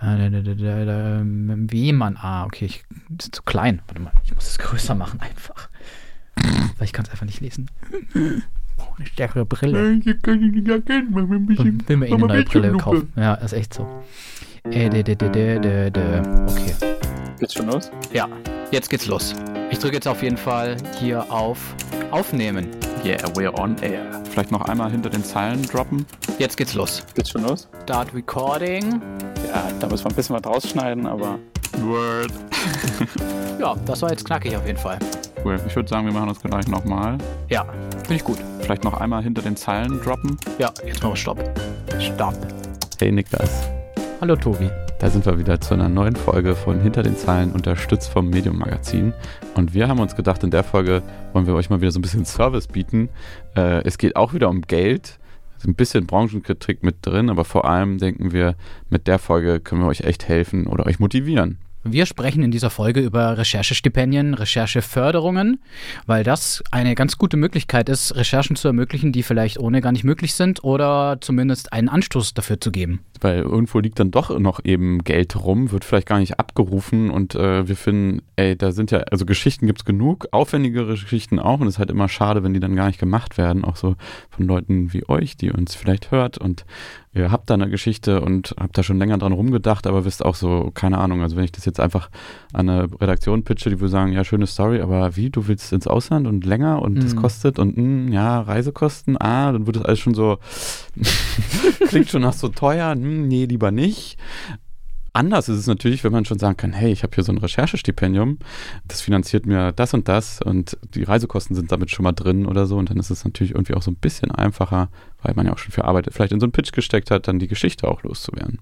Wie man. Ah, okay, ich, das ist zu klein. Warte mal, ich muss es größer machen einfach. Weil ich kann es einfach nicht lesen. Oh, eine stärkere Brille. Ich kann die nicht erkennen, mach mir ein bisschen. Will mir eh eine neue Brille kaufen. Ja, ist echt so. Äh, de, de, de, de, de. Okay. Geht's schon los? Ja, jetzt geht's los. Ich drücke jetzt auf jeden Fall hier auf Aufnehmen. Yeah, we're on air. Vielleicht noch einmal hinter den Zeilen droppen. Jetzt geht's los. Geht's schon los? Start Recording. Ja, da müssen wir ein bisschen was rausschneiden, aber. Word. Ja, das war jetzt knackig auf jeden Fall. Cool. Ich würde sagen, wir machen das gleich nochmal. Ja, finde ich gut. Vielleicht noch einmal hinter den Zeilen droppen. Ja, jetzt machen wir Stopp. Stopp. Hey Niklas. Hallo Tobi. Da sind wir wieder zu einer neuen Folge von Hinter den Zeilen, unterstützt vom Medium Magazin. Und wir haben uns gedacht, in der Folge wollen wir euch mal wieder so ein bisschen Service bieten. Äh, es geht auch wieder um Geld. Ein bisschen Branchenkritik mit drin, aber vor allem denken wir, mit der Folge können wir euch echt helfen oder euch motivieren. Wir sprechen in dieser Folge über Recherchestipendien, Rechercheförderungen, weil das eine ganz gute Möglichkeit ist, Recherchen zu ermöglichen, die vielleicht ohne gar nicht möglich sind oder zumindest einen Anstoß dafür zu geben. Weil irgendwo liegt dann doch noch eben Geld rum, wird vielleicht gar nicht abgerufen und äh, wir finden, ey, da sind ja, also Geschichten gibt es genug, aufwendigere Geschichten auch und es ist halt immer schade, wenn die dann gar nicht gemacht werden, auch so von Leuten wie euch, die uns vielleicht hört und ihr habt da eine Geschichte und habt da schon länger dran rumgedacht, aber wisst auch so, keine Ahnung, also wenn ich das jetzt einfach an eine Redaktion pitche, die würde sagen, ja, schöne Story, aber wie, du willst ins Ausland und länger und das Mhm. kostet und mh, ja, Reisekosten, ah, dann wird das alles schon so, klingt schon nach so teuer, hm, nee, lieber nicht. Anders ist es natürlich, wenn man schon sagen kann, hey, ich habe hier so ein Recherchestipendium, das finanziert mir das und das und die Reisekosten sind damit schon mal drin oder so und dann ist es natürlich irgendwie auch so ein bisschen einfacher, weil man ja auch schon für Arbeit vielleicht in so einen Pitch gesteckt hat, dann die Geschichte auch loszuwerden.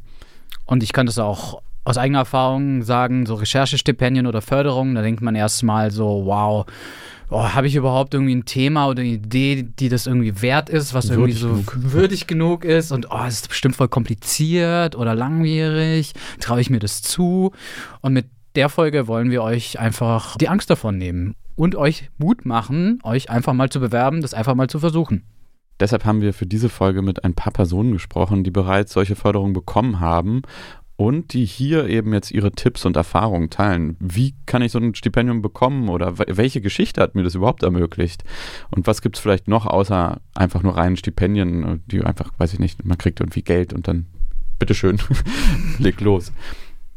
Und ich kann das auch aus eigener Erfahrung sagen, so Recherchestipendien oder Förderungen, da denkt man erstmal so, wow, oh, habe ich überhaupt irgendwie ein Thema oder eine Idee, die das irgendwie wert ist, was irgendwie Würdig so genug. würdig genug ist und oh, es ist bestimmt voll kompliziert oder langwierig, traue ich mir das zu? Und mit der Folge wollen wir euch einfach die Angst davon nehmen und euch Mut machen, euch einfach mal zu bewerben, das einfach mal zu versuchen. Deshalb haben wir für diese Folge mit ein paar Personen gesprochen, die bereits solche Förderungen bekommen haben und die hier eben jetzt ihre Tipps und Erfahrungen teilen. Wie kann ich so ein Stipendium bekommen oder we- welche Geschichte hat mir das überhaupt ermöglicht? Und was gibt es vielleicht noch außer einfach nur reinen Stipendien, die einfach, weiß ich nicht, man kriegt irgendwie Geld und dann, bitteschön, leg los.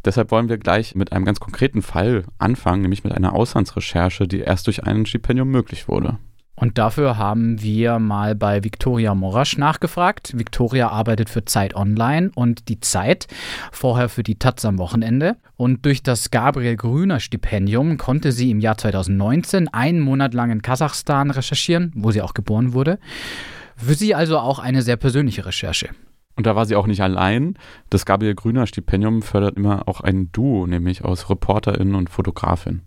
Deshalb wollen wir gleich mit einem ganz konkreten Fall anfangen, nämlich mit einer Auslandsrecherche, die erst durch ein Stipendium möglich wurde. Und dafür haben wir mal bei Viktoria Morasch nachgefragt. Viktoria arbeitet für Zeit Online und die Zeit, vorher für die Taz am Wochenende. Und durch das Gabriel Grüner Stipendium konnte sie im Jahr 2019 einen Monat lang in Kasachstan recherchieren, wo sie auch geboren wurde. Für sie also auch eine sehr persönliche Recherche. Und da war sie auch nicht allein. Das Gabriel Grüner Stipendium fördert immer auch ein Duo, nämlich aus Reporterin und Fotografin.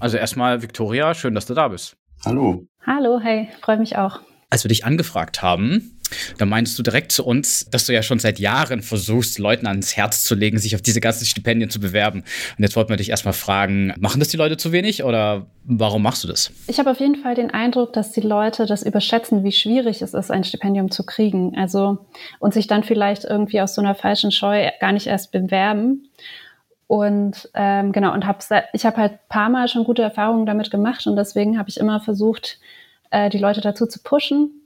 Also erstmal, Viktoria, schön, dass du da bist. Hallo. Hallo, hey, freue mich auch. Als wir dich angefragt haben, da meintest du direkt zu uns, dass du ja schon seit Jahren versuchst, Leuten ans Herz zu legen, sich auf diese ganzen Stipendien zu bewerben. Und jetzt wollten wir dich erstmal fragen, machen das die Leute zu wenig oder warum machst du das? Ich habe auf jeden Fall den Eindruck, dass die Leute das überschätzen, wie schwierig es ist, ein Stipendium zu kriegen. Also und sich dann vielleicht irgendwie aus so einer falschen Scheu gar nicht erst bewerben. Und ähm, genau, und hab, ich habe halt ein paar Mal schon gute Erfahrungen damit gemacht und deswegen habe ich immer versucht, äh, die Leute dazu zu pushen.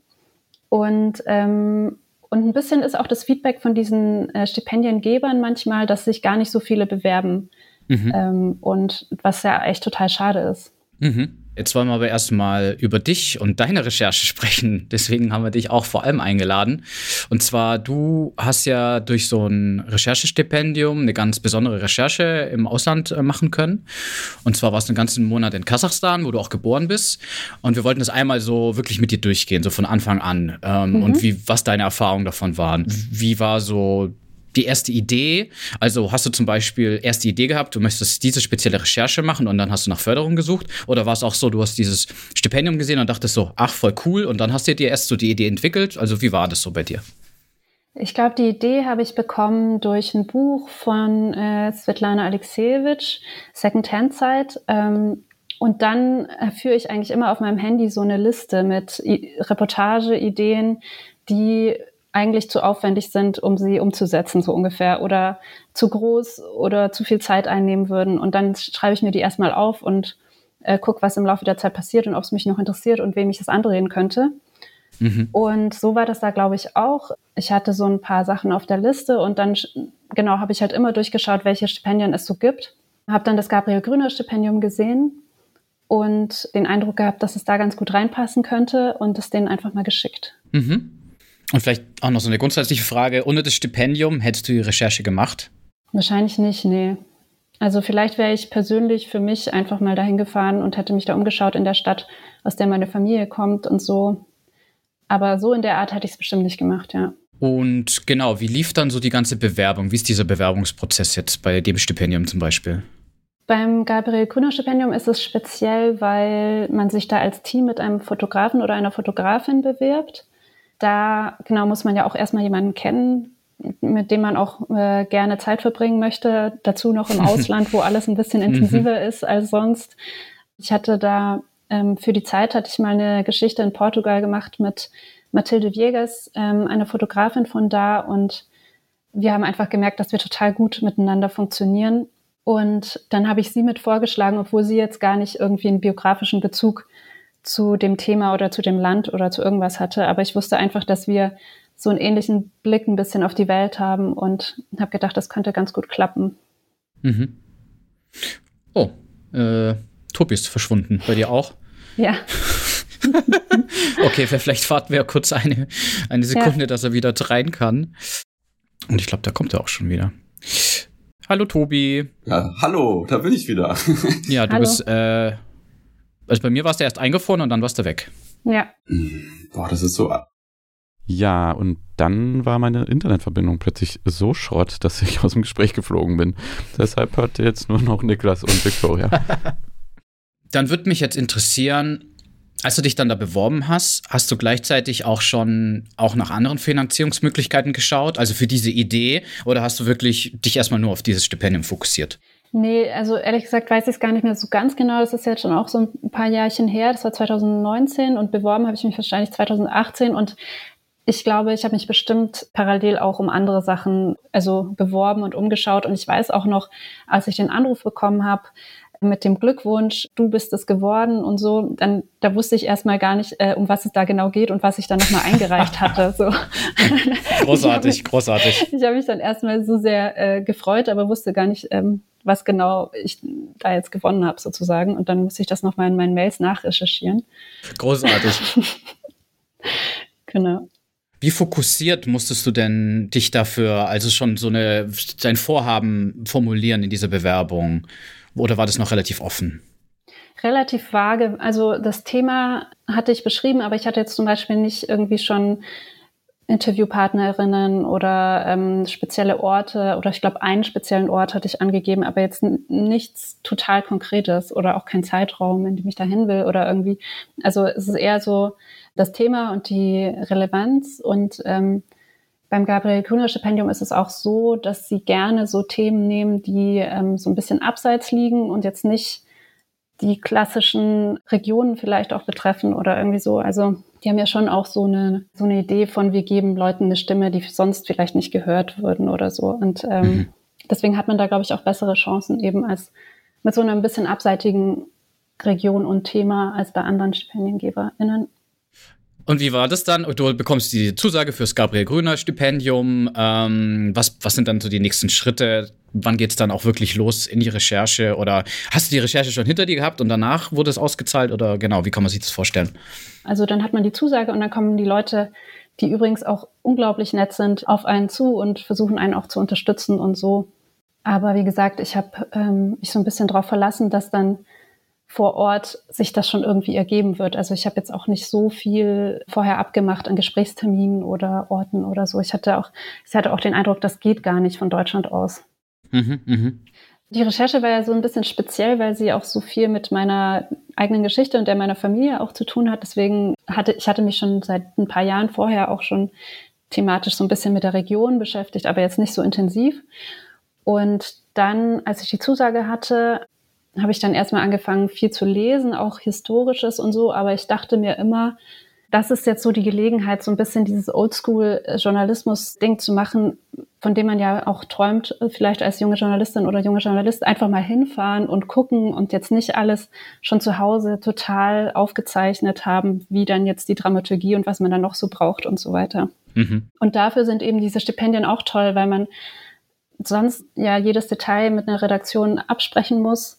Und, ähm, und ein bisschen ist auch das Feedback von diesen äh, Stipendiengebern manchmal, dass sich gar nicht so viele bewerben. Mhm. Ähm, und was ja echt total schade ist. Mhm. Jetzt wollen wir aber erstmal über dich und deine Recherche sprechen. Deswegen haben wir dich auch vor allem eingeladen. Und zwar, du hast ja durch so ein Recherchestipendium eine ganz besondere Recherche im Ausland äh, machen können. Und zwar warst du einen ganzen Monat in Kasachstan, wo du auch geboren bist. Und wir wollten das einmal so wirklich mit dir durchgehen, so von Anfang an. Ähm, Mhm. Und wie, was deine Erfahrungen davon waren. Wie war so die erste Idee? Also hast du zum Beispiel erst die Idee gehabt, du möchtest diese spezielle Recherche machen und dann hast du nach Förderung gesucht? Oder war es auch so, du hast dieses Stipendium gesehen und dachtest so, ach, voll cool und dann hast du dir erst so die Idee entwickelt? Also wie war das so bei dir? Ich glaube, die Idee habe ich bekommen durch ein Buch von äh, Svetlana Alexejewitsch, Second-Hand-Zeit. Ähm, und dann äh, führe ich eigentlich immer auf meinem Handy so eine Liste mit I Reportageideen, die eigentlich zu aufwendig sind, um sie umzusetzen, so ungefähr, oder zu groß oder zu viel Zeit einnehmen würden. Und dann schreibe ich mir die erstmal auf und äh, gucke, was im Laufe der Zeit passiert und ob es mich noch interessiert und wem ich das andrehen könnte. Mhm. Und so war das da, glaube ich, auch. Ich hatte so ein paar Sachen auf der Liste und dann, genau, habe ich halt immer durchgeschaut, welche Stipendien es so gibt. Habe dann das Gabriel Grüner Stipendium gesehen und den Eindruck gehabt, dass es da ganz gut reinpassen könnte und es denen einfach mal geschickt. Mhm. Und vielleicht auch noch so eine grundsätzliche Frage. Ohne das Stipendium hättest du die Recherche gemacht? Wahrscheinlich nicht, nee. Also vielleicht wäre ich persönlich für mich einfach mal dahin gefahren und hätte mich da umgeschaut in der Stadt, aus der meine Familie kommt und so. Aber so in der Art hätte ich es bestimmt nicht gemacht, ja. Und genau, wie lief dann so die ganze Bewerbung? Wie ist dieser Bewerbungsprozess jetzt bei dem Stipendium zum Beispiel? Beim Gabriel Grüner Stipendium ist es speziell, weil man sich da als Team mit einem Fotografen oder einer Fotografin bewirbt da genau muss man ja auch erstmal jemanden kennen, mit dem man auch äh, gerne Zeit verbringen möchte. Dazu noch im Ausland, wo alles ein bisschen mhm. intensiver ist als sonst. Ich hatte da ähm, für die Zeit hatte ich mal eine Geschichte in Portugal gemacht mit Mathilde Viegas, ähm, einer Fotografin von da und wir haben einfach gemerkt, dass wir total gut miteinander funktionieren. Und dann habe ich sie mit vorgeschlagen, obwohl sie jetzt gar nicht irgendwie einen biografischen Bezug zu dem Thema oder zu dem Land oder zu irgendwas hatte. Aber ich wusste einfach, dass wir so einen ähnlichen Blick ein bisschen auf die Welt haben und habe gedacht, das könnte ganz gut klappen. Mhm. Oh, äh, Tobi ist verschwunden. Bei dir auch? Ja. okay, vielleicht warten wir kurz eine, eine Sekunde, ja. dass er wieder rein kann. Und ich glaube, da kommt er auch schon wieder. Hallo Tobi. Ja, hallo, da bin ich wieder. ja, du hallo. bist äh, also bei mir warst du erst eingefroren und dann warst du weg. Ja. Boah, das ist so. Ja, und dann war meine Internetverbindung plötzlich so Schrott, dass ich aus dem Gespräch geflogen bin. Deshalb hört jetzt nur noch Niklas und Victoria. dann würde mich jetzt interessieren, als du dich dann da beworben hast, hast du gleichzeitig auch schon auch nach anderen Finanzierungsmöglichkeiten geschaut, also für diese Idee, oder hast du wirklich dich erstmal nur auf dieses Stipendium fokussiert? Nee, also ehrlich gesagt weiß ich es gar nicht mehr so ganz genau. Das ist jetzt schon auch so ein paar Jahrchen her. Das war 2019 und beworben habe ich mich wahrscheinlich 2018 und ich glaube, ich habe mich bestimmt parallel auch um andere Sachen also beworben und umgeschaut und ich weiß auch noch, als ich den Anruf bekommen habe, mit dem Glückwunsch, du bist es geworden und so, dann da wusste ich erstmal gar nicht, äh, um was es da genau geht und was ich dann nochmal eingereicht hatte. So. großartig, ich großartig. Ich habe mich dann erstmal so sehr äh, gefreut, aber wusste gar nicht, ähm, was genau ich da jetzt gewonnen habe sozusagen. Und dann musste ich das nochmal in meinen Mails nachrecherchieren. Großartig. genau. Wie fokussiert musstest du denn dich dafür, also schon so eine, dein Vorhaben formulieren in dieser Bewerbung? Oder war das noch relativ offen? Relativ vage. Also das Thema hatte ich beschrieben, aber ich hatte jetzt zum Beispiel nicht irgendwie schon Interviewpartnerinnen oder ähm, spezielle Orte oder ich glaube einen speziellen Ort hatte ich angegeben, aber jetzt nichts total Konkretes oder auch kein Zeitraum, in dem ich dahin will oder irgendwie. Also es ist eher so das Thema und die Relevanz und ähm, beim Gabriel Kühner Stipendium ist es auch so, dass sie gerne so Themen nehmen, die ähm, so ein bisschen abseits liegen und jetzt nicht die klassischen Regionen vielleicht auch betreffen oder irgendwie so. Also die haben ja schon auch so eine, so eine Idee von, wir geben Leuten eine Stimme, die sonst vielleicht nicht gehört würden oder so. Und ähm, mhm. deswegen hat man da, glaube ich, auch bessere Chancen eben als mit so einer ein bisschen abseitigen Region und Thema als bei anderen StipendiengeberInnen. Und wie war das dann? Du bekommst die Zusage fürs Gabriel Grüner Stipendium. Ähm, was, was sind dann so die nächsten Schritte? Wann geht es dann auch wirklich los in die Recherche? Oder hast du die Recherche schon hinter dir gehabt und danach wurde es ausgezahlt? Oder genau, wie kann man sich das vorstellen? Also dann hat man die Zusage und dann kommen die Leute, die übrigens auch unglaublich nett sind, auf einen zu und versuchen einen auch zu unterstützen und so. Aber wie gesagt, ich habe ähm, mich so ein bisschen darauf verlassen, dass dann vor Ort sich das schon irgendwie ergeben wird. Also ich habe jetzt auch nicht so viel vorher abgemacht an Gesprächsterminen oder Orten oder so. Ich hatte auch, ich hatte auch den Eindruck, das geht gar nicht von Deutschland aus. Mhm, mh. Die Recherche war ja so ein bisschen speziell, weil sie auch so viel mit meiner eigenen Geschichte und der meiner Familie auch zu tun hat. Deswegen hatte ich hatte mich schon seit ein paar Jahren vorher auch schon thematisch so ein bisschen mit der Region beschäftigt, aber jetzt nicht so intensiv. Und dann, als ich die Zusage hatte, habe ich dann erstmal angefangen, viel zu lesen, auch historisches und so. Aber ich dachte mir immer, das ist jetzt so die Gelegenheit, so ein bisschen dieses Oldschool-Journalismus-Ding zu machen, von dem man ja auch träumt, vielleicht als junge Journalistin oder junge Journalist, einfach mal hinfahren und gucken und jetzt nicht alles schon zu Hause total aufgezeichnet haben, wie dann jetzt die Dramaturgie und was man dann noch so braucht und so weiter. Mhm. Und dafür sind eben diese Stipendien auch toll, weil man sonst ja jedes Detail mit einer Redaktion absprechen muss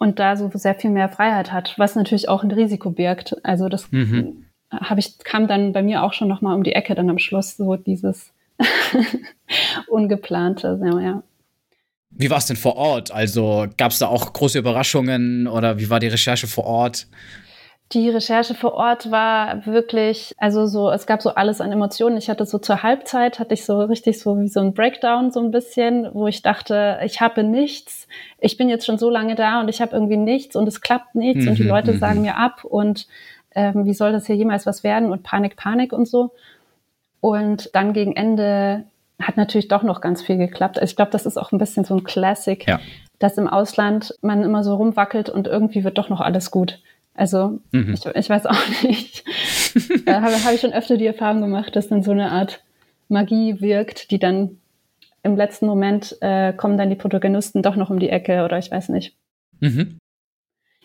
und da so sehr viel mehr Freiheit hat, was natürlich auch ein Risiko birgt. Also das mhm habe ich, kam dann bei mir auch schon nochmal um die Ecke dann am Schluss, so dieses Ungeplante, ja. Wie war es denn vor Ort? Also gab es da auch große Überraschungen oder wie war die Recherche vor Ort? Die Recherche vor Ort war wirklich, also so, es gab so alles an Emotionen. Ich hatte so zur Halbzeit, hatte ich so richtig so wie so ein Breakdown so ein bisschen, wo ich dachte, ich habe nichts. Ich bin jetzt schon so lange da und ich habe irgendwie nichts und es klappt nichts mhm, und die mhm, Leute mhm. sagen mir ab und ähm, wie soll das hier jemals was werden und Panik, Panik und so. Und dann gegen Ende hat natürlich doch noch ganz viel geklappt. Also ich glaube, das ist auch ein bisschen so ein Classic, ja. dass im Ausland man immer so rumwackelt und irgendwie wird doch noch alles gut. Also mhm. ich, ich, weiß auch nicht. da habe, habe ich schon öfter die Erfahrung gemacht, dass dann so eine Art Magie wirkt, die dann im letzten Moment äh, kommen dann die Protagonisten doch noch um die Ecke oder ich weiß nicht. Mhm.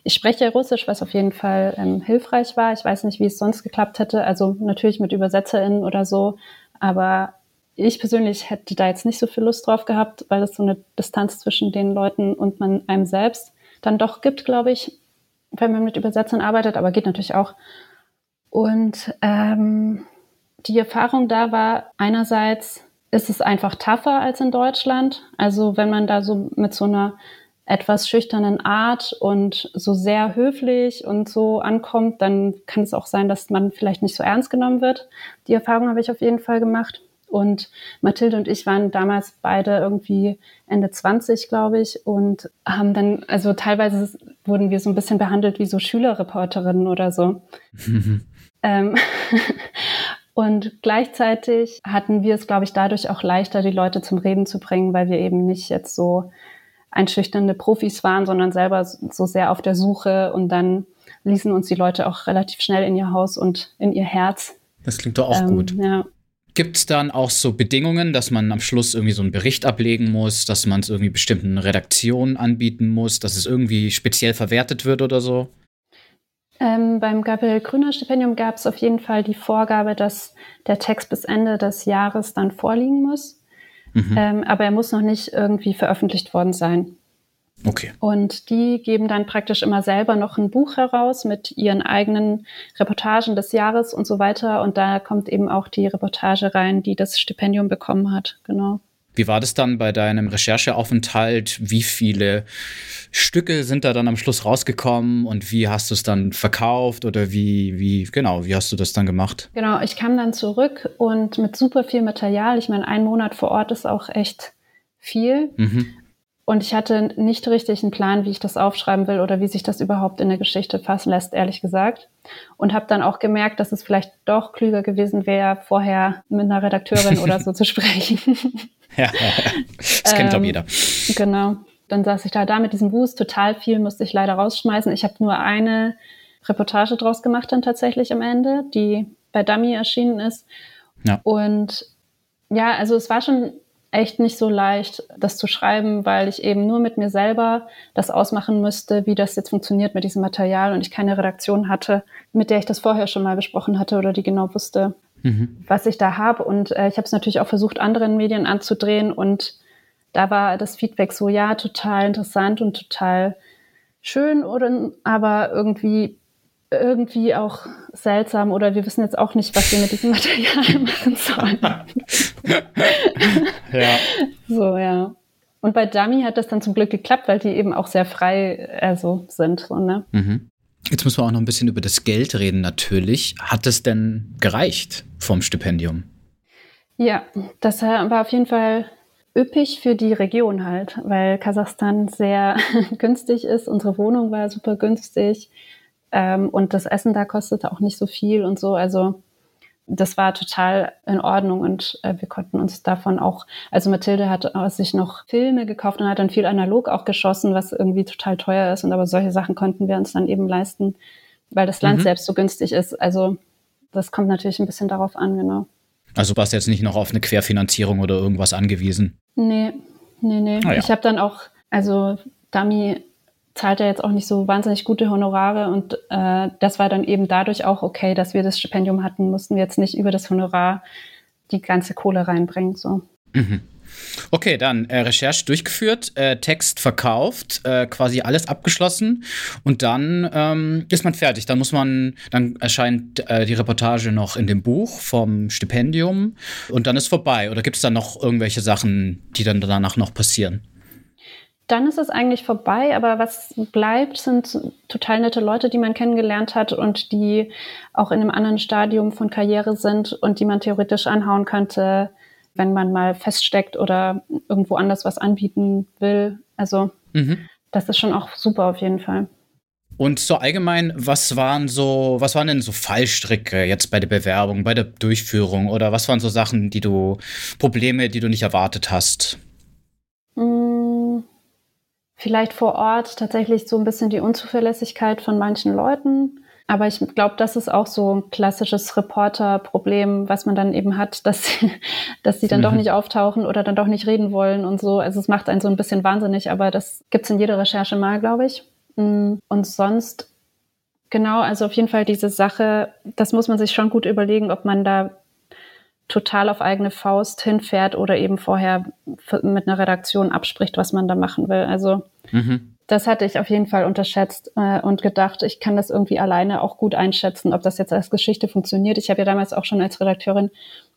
Ich spreche Russisch, was auf jeden Fall ähm, hilfreich war. Ich weiß nicht, wie es sonst geklappt hätte. Also natürlich mit ÜbersetzerInnen oder so. Aber ich persönlich hätte da jetzt nicht so viel Lust drauf gehabt, weil es so eine Distanz zwischen den Leuten und man einem selbst dann doch gibt, glaube ich, wenn man mit Übersetzern arbeitet. Aber geht natürlich auch. Und ähm, die Erfahrung da war einerseits, ist es einfach tougher als in Deutschland. Also wenn man da so mit so einer etwas schüchternen Art und so sehr höflich und so ankommt, dann kann es auch sein, dass man vielleicht nicht so ernst genommen wird. Die Erfahrung habe ich auf jeden Fall gemacht. Und Mathilde und ich waren damals beide irgendwie Ende 20, glaube ich, und haben dann, also teilweise wurden wir so ein bisschen behandelt wie so Schülerreporterinnen oder so. ähm, und gleichzeitig hatten wir es, glaube ich, dadurch auch leichter, die Leute zum Reden zu bringen, weil wir eben nicht jetzt so einschüchternde Profis waren, sondern selber so sehr auf der Suche und dann ließen uns die Leute auch relativ schnell in ihr Haus und in ihr Herz. Das klingt doch auch ähm, gut. Ja. Gibt es dann auch so Bedingungen, dass man am Schluss irgendwie so einen Bericht ablegen muss, dass man es irgendwie bestimmten Redaktionen anbieten muss, dass es irgendwie speziell verwertet wird oder so? Ähm, beim Gabriel Grüner Stipendium gab es auf jeden Fall die Vorgabe, dass der Text bis Ende des Jahres dann vorliegen muss. Mhm. Ähm, aber er muss noch nicht irgendwie veröffentlicht worden sein. Okay. Und die geben dann praktisch immer selber noch ein Buch heraus mit ihren eigenen Reportagen des Jahres und so weiter. Und da kommt eben auch die Reportage rein, die das Stipendium bekommen hat. Genau. Wie war das dann bei deinem Rechercheaufenthalt? Wie viele Stücke sind da dann am Schluss rausgekommen und wie hast du es dann verkauft oder wie, wie, genau, wie hast du das dann gemacht? Genau, ich kam dann zurück und mit super viel Material. Ich meine, ein Monat vor Ort ist auch echt viel. Mhm. Und ich hatte nicht richtig einen Plan, wie ich das aufschreiben will oder wie sich das überhaupt in der Geschichte fassen lässt, ehrlich gesagt. Und habe dann auch gemerkt, dass es vielleicht doch klüger gewesen wäre, vorher mit einer Redakteurin oder so zu sprechen. ja, das kennt, glaube ähm, jeder. Genau. Dann saß ich da, da mit diesem Wust. Total viel musste ich leider rausschmeißen. Ich habe nur eine Reportage draus gemacht dann tatsächlich am Ende, die bei Dummy erschienen ist. Ja. Und ja, also es war schon echt nicht so leicht, das zu schreiben, weil ich eben nur mit mir selber das ausmachen müsste, wie das jetzt funktioniert mit diesem Material und ich keine Redaktion hatte, mit der ich das vorher schon mal besprochen hatte oder die genau wusste, mhm. was ich da habe. Und äh, ich habe es natürlich auch versucht, anderen Medien anzudrehen und da war das Feedback so, ja, total interessant und total schön, oder, aber irgendwie irgendwie auch seltsam oder wir wissen jetzt auch nicht, was wir mit diesem Material machen sollen. ja. So, ja. Und bei Dummy hat das dann zum Glück geklappt, weil die eben auch sehr frei also sind. So, ne? Mhm. Jetzt müssen wir auch noch ein bisschen über das Geld reden, natürlich. Hat es denn gereicht vom Stipendium? Ja, das war auf jeden Fall üppig für die Region halt, weil Kasachstan sehr günstig ist. Unsere Wohnung war super günstig. Ähm, und das Essen da kostete auch nicht so viel und so. Also das war total in Ordnung und äh, wir konnten uns davon auch, also Mathilde hat sich noch Filme gekauft und hat dann viel analog auch geschossen, was irgendwie total teuer ist. Und aber solche Sachen konnten wir uns dann eben leisten, weil das Land mhm. selbst so günstig ist. Also Das kommt natürlich ein bisschen darauf an, genau. Also warst du jetzt nicht noch auf eine Querfinanzierung oder irgendwas angewiesen? Nee, nee, nee. Ah, ja. Ich habe dann auch, also Dami zahlt ja jetzt auch nicht so wahnsinnig gute Honorare und äh, das war dann eben dadurch auch okay, dass wir das Stipendium hatten, mussten wir jetzt nicht über das Honorar die ganze Kohle reinbringen. So. Mhm. Okay, dann äh, Recherche durchgeführt, äh, Text verkauft, äh, quasi alles abgeschlossen und dann ähm, ist man fertig. Dann muss man, dann erscheint äh, die Reportage noch in dem Buch vom Stipendium und dann ist vorbei. Oder gibt es dann noch irgendwelche Sachen, die dann danach noch passieren? Dann ist es eigentlich vorbei, aber was bleibt, sind total nette Leute, die man kennengelernt hat und die auch in einem anderen Stadium von Karriere sind und die man theoretisch anhauen könnte, wenn man mal feststeckt oder irgendwo anders was anbieten will. Also mhm. das ist schon auch super auf jeden Fall. Und so allgemein, was waren so, was waren denn so Fallstricke jetzt bei der Bewerbung, bei der Durchführung oder was waren so Sachen, die du, Probleme, die du nicht erwartet hast? Mmh vielleicht vor Ort tatsächlich so ein bisschen die Unzuverlässigkeit von manchen Leuten. Aber ich glaube, das ist auch so ein klassisches Reporter-Problem, was man dann eben hat, dass, sie, dass sie dann mhm. doch nicht auftauchen oder dann doch nicht reden wollen und so. Also es macht einen so ein bisschen wahnsinnig, aber das gibt's in jeder Recherche mal, glaube ich. Mm, und sonst, genau, also auf jeden Fall diese Sache, das muss man sich schon gut überlegen, ob man da total auf eigene Faust hinfährt oder eben vorher mit einer Redaktion abspricht, was man da machen will. Also mhm. das hatte ich auf jeden Fall unterschätzt äh, und gedacht, ich kann das irgendwie alleine auch gut einschätzen, ob das jetzt als Geschichte funktioniert. Ich habe ja damals auch schon als Redakteurin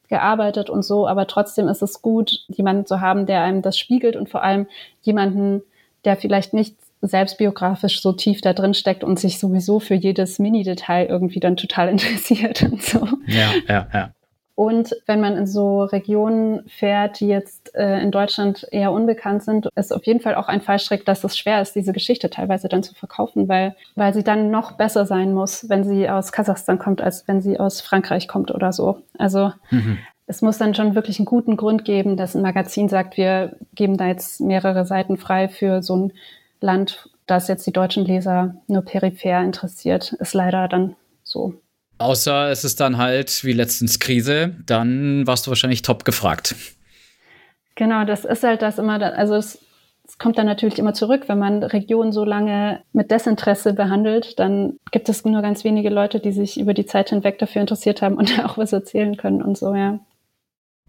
gearbeitet und so, aber trotzdem ist es gut, jemanden zu haben, der einem das spiegelt und vor allem jemanden, der vielleicht nicht selbstbiografisch so tief da drin steckt und sich sowieso für jedes Mini-Detail irgendwie dann total interessiert und so. Ja, ja, ja. Und wenn man in so Regionen fährt, die jetzt äh, in Deutschland eher unbekannt sind, ist auf jeden Fall auch ein Fallstrick, dass es schwer ist, diese Geschichte teilweise dann zu verkaufen, weil, weil sie dann noch besser sein muss, wenn sie aus Kasachstan kommt, als wenn sie aus Frankreich kommt oder so. Also mhm. es muss dann schon wirklich einen guten Grund geben, dass ein Magazin sagt, wir geben da jetzt mehrere Seiten frei für so ein Land, das jetzt die deutschen Leser nur peripher interessiert, ist leider dann so. Außer es ist dann halt wie letztens Krise, dann warst du wahrscheinlich top gefragt. Genau, das ist halt das immer, also es, es kommt dann natürlich immer zurück, wenn man Regionen so lange mit Desinteresse behandelt, dann gibt es nur ganz wenige Leute, die sich über die Zeit hinweg dafür interessiert haben und auch was erzählen können und so, ja.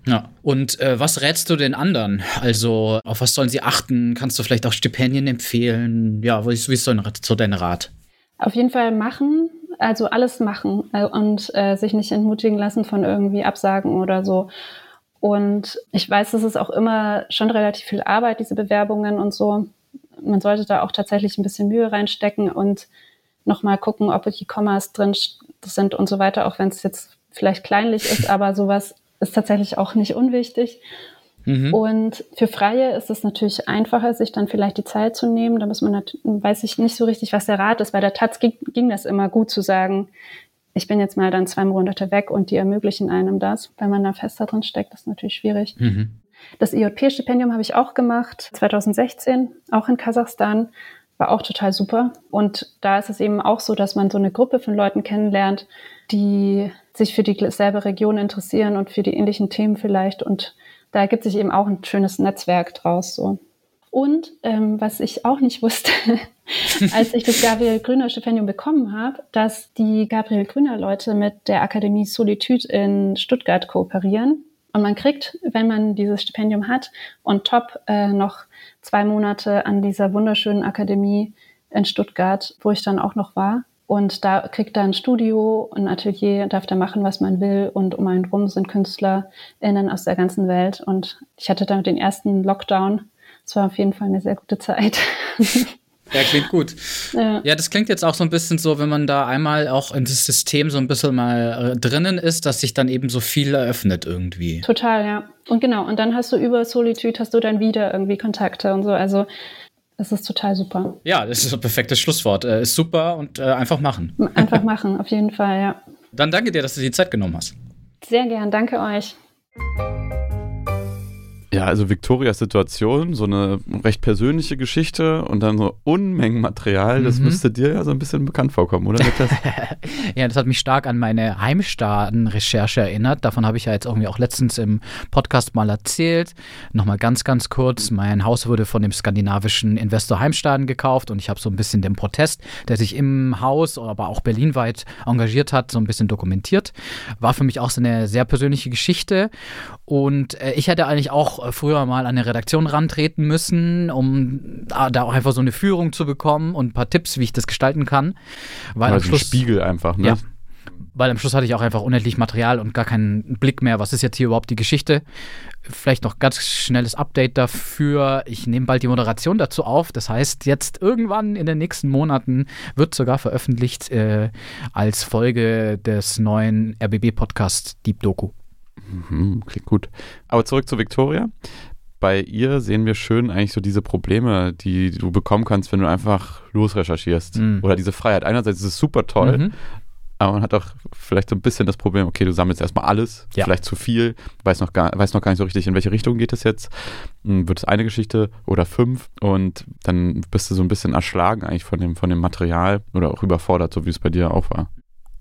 Ja, und äh, was rätst du den anderen? Also, auf was sollen sie achten? Kannst du vielleicht auch Stipendien empfehlen? Ja, wie ist so, so dein Rat? Auf jeden Fall machen, also alles machen äh, und äh, sich nicht entmutigen lassen von irgendwie Absagen oder so. Und ich weiß, es ist auch immer schon relativ viel Arbeit, diese Bewerbungen und so. Man sollte da auch tatsächlich ein bisschen Mühe reinstecken und nochmal gucken, ob die Kommas drin sind und so weiter, auch wenn es jetzt vielleicht kleinlich ist, aber sowas ist tatsächlich auch nicht unwichtig. Mhm. Und für Freie ist es natürlich einfacher, sich dann vielleicht die Zeit zu nehmen. Da muss man, weiß ich nicht so richtig, was der Rat ist. Bei der Taz ging, ging das immer gut zu sagen, ich bin jetzt mal dann zwei Monate weg und die ermöglichen einem das. Wenn man da fest da drin steckt, ist natürlich schwierig. Mhm. Das IJP-Stipendium habe ich auch gemacht, 2016, auch in Kasachstan. War auch total super. Und da ist es eben auch so, dass man so eine Gruppe von Leuten kennenlernt, die sich für dieselbe Region interessieren und für die ähnlichen Themen vielleicht und da ergibt sich eben auch ein schönes Netzwerk draus. So. Und ähm, was ich auch nicht wusste, als ich das Gabriel Grüner Stipendium bekommen habe, dass die Gabriel Grüner Leute mit der Akademie Solitude in Stuttgart kooperieren. Und man kriegt, wenn man dieses Stipendium hat, on top äh, noch zwei Monate an dieser wunderschönen Akademie in Stuttgart, wo ich dann auch noch war. Und da kriegt er ein Studio, ein Atelier, darf da machen, was man will. Und um einen rum sind KünstlerInnen aus der ganzen Welt. Und ich hatte dann den ersten Lockdown. Es war auf jeden Fall eine sehr gute Zeit. Ja, klingt gut. Ja. ja. das klingt jetzt auch so ein bisschen so, wenn man da einmal auch in das System so ein bisschen mal äh, drinnen ist, dass sich dann eben so viel eröffnet irgendwie. Total, ja. Und genau, und dann hast du über Solitude hast du dann wieder irgendwie Kontakte und so. Also das ist total super. Ja, das ist ein perfektes Schlusswort. Äh, ist super und äh, einfach machen. Einfach machen, auf jeden Fall, ja. Dann danke dir, dass du die Zeit genommen hast. Sehr gern, danke euch. Ja, also Victorias Situation, so eine recht persönliche Geschichte und dann so Unmengen Material, das Mhm. müsste dir ja so ein bisschen bekannt vorkommen, oder ja, das hat mich stark an meine Heimstaaten-Recherche erinnert. Davon habe ich ja jetzt irgendwie auch letztens im Podcast mal erzählt. Nochmal ganz, ganz kurz. Mein Haus wurde von dem skandinavischen Investor Heimstaden gekauft und ich habe so ein bisschen den Protest, der sich im Haus, aber auch berlinweit engagiert hat, so ein bisschen dokumentiert. War für mich auch so eine sehr persönliche Geschichte. Und äh, ich hätte eigentlich auch äh, früher mal an eine Redaktion rantreten müssen, um da, da auch einfach so eine Führung zu bekommen und ein paar Tipps, wie ich das gestalten kann. Weil am also ein Schluss, Spiegel einfach, ne? Ja. Weil am Schluss hatte ich auch einfach unendlich Material und gar keinen Blick mehr. Was ist jetzt hier überhaupt die Geschichte? Vielleicht noch ganz schnelles Update dafür. Ich nehme bald die Moderation dazu auf. Das heißt, jetzt irgendwann in den nächsten Monaten wird sogar veröffentlicht äh, als Folge des neuen RBB-Podcasts Deep Doku. Mhm, klingt gut. Aber zurück zu Victoria. Bei ihr sehen wir schön eigentlich so diese Probleme, die du bekommen kannst, wenn du einfach losrecherchierst. Mhm. Oder diese Freiheit. Einerseits ist es super toll, Mhm. aber man hat auch vielleicht so ein bisschen das Problem, okay, du sammelst erstmal alles, Ja. vielleicht zu viel, weiß noch, gar, weiß noch gar nicht so richtig, in welche Richtung geht es jetzt. Hm, Wird es eine Geschichte oder fünf und dann bist du so ein bisschen erschlagen eigentlich von dem, von dem Material oder auch überfordert, so wie es bei dir auch war.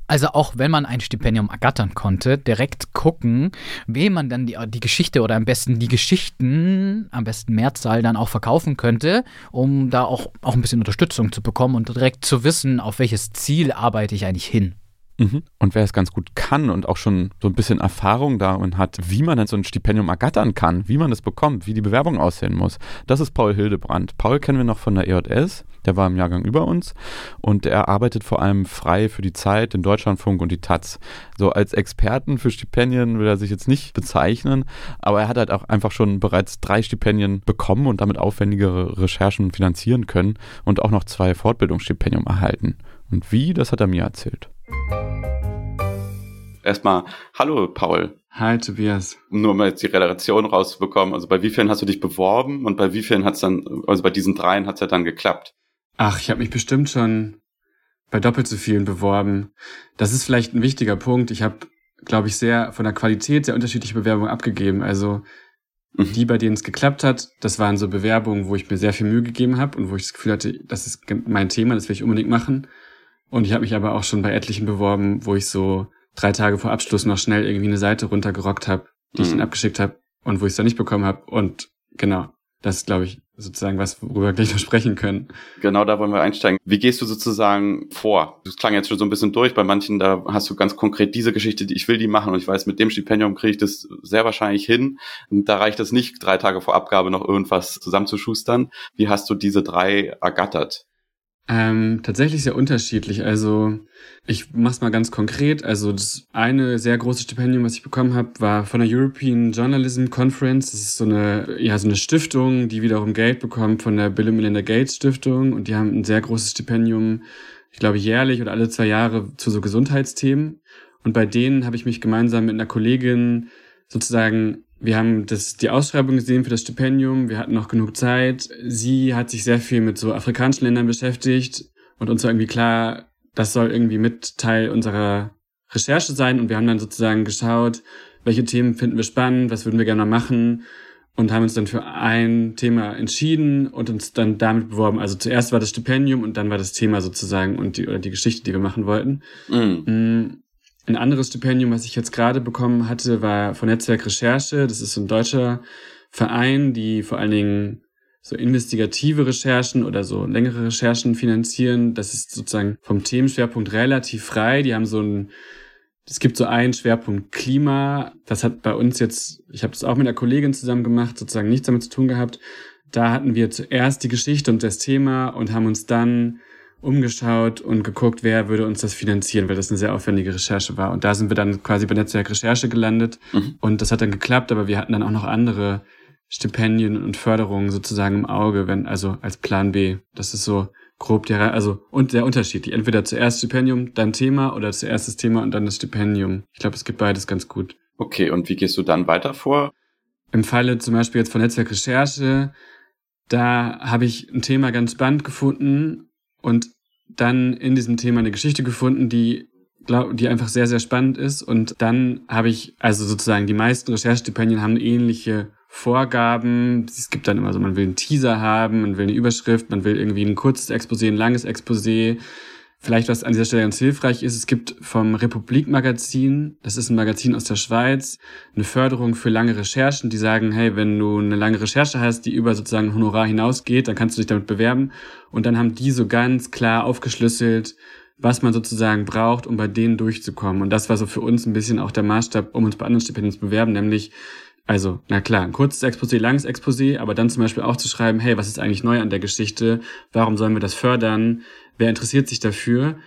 Also auch wenn man ein Stipendium ergattern konnte, direkt gucken, wem man dann die, die Geschichte oder am besten die Geschichten, am besten Mehrzahl dann auch verkaufen könnte, um da auch, auch ein bisschen Unterstützung zu bekommen und direkt zu wissen, auf welches Ziel arbeite ich eigentlich hin. Mhm. Und wer es ganz gut kann und auch schon so ein bisschen Erfahrung darin hat, wie man denn so ein Stipendium ergattern kann, wie man es bekommt, wie die Bewerbung aussehen muss, das ist Paul Hildebrand. Paul kennen wir noch von der EJS, der war im Jahrgang über uns und er arbeitet vor allem frei für die Zeit, den Deutschlandfunk und die Taz. So als Experten für Stipendien will er sich jetzt nicht bezeichnen, aber er hat halt auch einfach schon bereits drei Stipendien bekommen und damit aufwendigere Recherchen finanzieren können und auch noch zwei Fortbildungsstipendien erhalten. Und wie, das hat er mir erzählt. Erstmal, hallo Paul. Hi Tobias. Um nur mal jetzt die Relation rauszubekommen. Also bei wie vielen hast du dich beworben und bei wie vielen hat es dann, also bei diesen dreien hat es ja dann geklappt. Ach, ich habe mich bestimmt schon bei doppelt so vielen beworben. Das ist vielleicht ein wichtiger Punkt. Ich habe, glaube ich, sehr von der Qualität sehr unterschiedliche Bewerbungen abgegeben. Also Mhm. die, bei denen es geklappt hat, das waren so Bewerbungen, wo ich mir sehr viel Mühe gegeben habe und wo ich das Gefühl hatte, das ist mein Thema, das will ich unbedingt machen. Und ich habe mich aber auch schon bei etlichen beworben, wo ich so drei Tage vor Abschluss noch schnell irgendwie eine Seite runtergerockt habe, die ich Mhm. dann abgeschickt habe und wo ich es dann nicht bekommen habe. Und genau, das ist, glaube ich, sozusagen was, worüber wir gleich noch sprechen können. Genau da wollen wir einsteigen. Wie gehst du sozusagen vor? Das klang jetzt schon so ein bisschen durch. Bei manchen, da hast du ganz konkret diese Geschichte, die ich will die machen und ich weiß, mit dem Stipendium kriege ich das sehr wahrscheinlich hin. Und da reicht es nicht, drei Tage vor Abgabe noch irgendwas zusammenzuschustern. Wie hast du diese drei ergattert? Ähm, tatsächlich sehr unterschiedlich. Also ich mach's mal ganz konkret. Also das eine sehr große Stipendium, was ich bekommen habe, war von der European Journalism Conference. Das ist so eine, ja, so eine Stiftung, die wiederum Geld bekommt von der Bill und Melinda Gates Stiftung. Und die haben ein sehr großes Stipendium, ich glaube jährlich oder alle zwei Jahre zu so Gesundheitsthemen. Und bei denen habe ich mich gemeinsam mit einer Kollegin sozusagen wir haben das, die Ausschreibung gesehen für das Stipendium. Wir hatten noch genug Zeit. Sie hat sich sehr viel mit so afrikanischen Ländern beschäftigt und uns war irgendwie klar, das soll irgendwie mit Teil unserer Recherche sein. Und wir haben dann sozusagen geschaut, welche Themen finden wir spannend, was würden wir gerne machen und haben uns dann für ein Thema entschieden und uns dann damit beworben. Also zuerst war das Stipendium und dann war das Thema sozusagen und die, oder die Geschichte, die wir machen wollten. Mhm. Ein anderes Stipendium, was ich jetzt gerade bekommen hatte, war von Netzwerk Recherche. Das ist so ein deutscher Verein, die vor allen Dingen so investigative Recherchen oder so längere Recherchen finanzieren. Das ist sozusagen vom Themenschwerpunkt relativ frei. Die haben so ein, es gibt so einen Schwerpunkt Klima. Das hat bei uns jetzt, ich habe das auch mit einer Kollegin zusammen gemacht, sozusagen nichts damit zu tun gehabt. Da hatten wir zuerst die Geschichte und das Thema und haben uns dann umgeschaut und geguckt, wer würde uns das finanzieren, weil das eine sehr aufwendige Recherche war. Und da sind wir dann quasi bei Netzwerk Recherche gelandet. Mhm. Und das hat dann geklappt, aber wir hatten dann auch noch andere Stipendien und Förderungen sozusagen im Auge, wenn, also als Plan B. Das ist so grob die, Re- also, und sehr unterschiedlich. Entweder zuerst Stipendium, dann Thema oder zuerst das Thema und dann das Stipendium. Ich glaube, es gibt beides ganz gut. Okay, und wie gehst du dann weiter vor? Im Falle zum Beispiel jetzt von Netzwerk Recherche, da habe ich ein Thema ganz spannend gefunden und dann in diesem Thema eine Geschichte gefunden, die die einfach sehr, sehr spannend ist. Und dann habe ich, also sozusagen die meisten Recherchestipendien haben ähnliche Vorgaben. Es gibt dann immer so, man will einen Teaser haben, man will eine Überschrift, man will irgendwie ein kurzes Exposé, ein langes Exposé. Vielleicht, was an dieser Stelle ganz hilfreich ist, es gibt vom Republik-Magazin, das ist ein Magazin aus der Schweiz, eine Förderung für lange Recherchen, die sagen, hey, wenn du eine lange Recherche hast, die über sozusagen Honorar hinausgeht, dann kannst du dich damit bewerben. Und dann haben die so ganz klar aufgeschlüsselt, was man sozusagen braucht, um bei denen durchzukommen. Und das war so für uns ein bisschen auch der Maßstab, um uns bei anderen Stipendien zu bewerben, nämlich also, na klar, ein kurzes Exposé, langes Exposé, aber dann zum Beispiel auch zu schreiben, hey, was ist eigentlich neu an der Geschichte? Warum sollen wir das fördern? Wer interessiert sich dafür?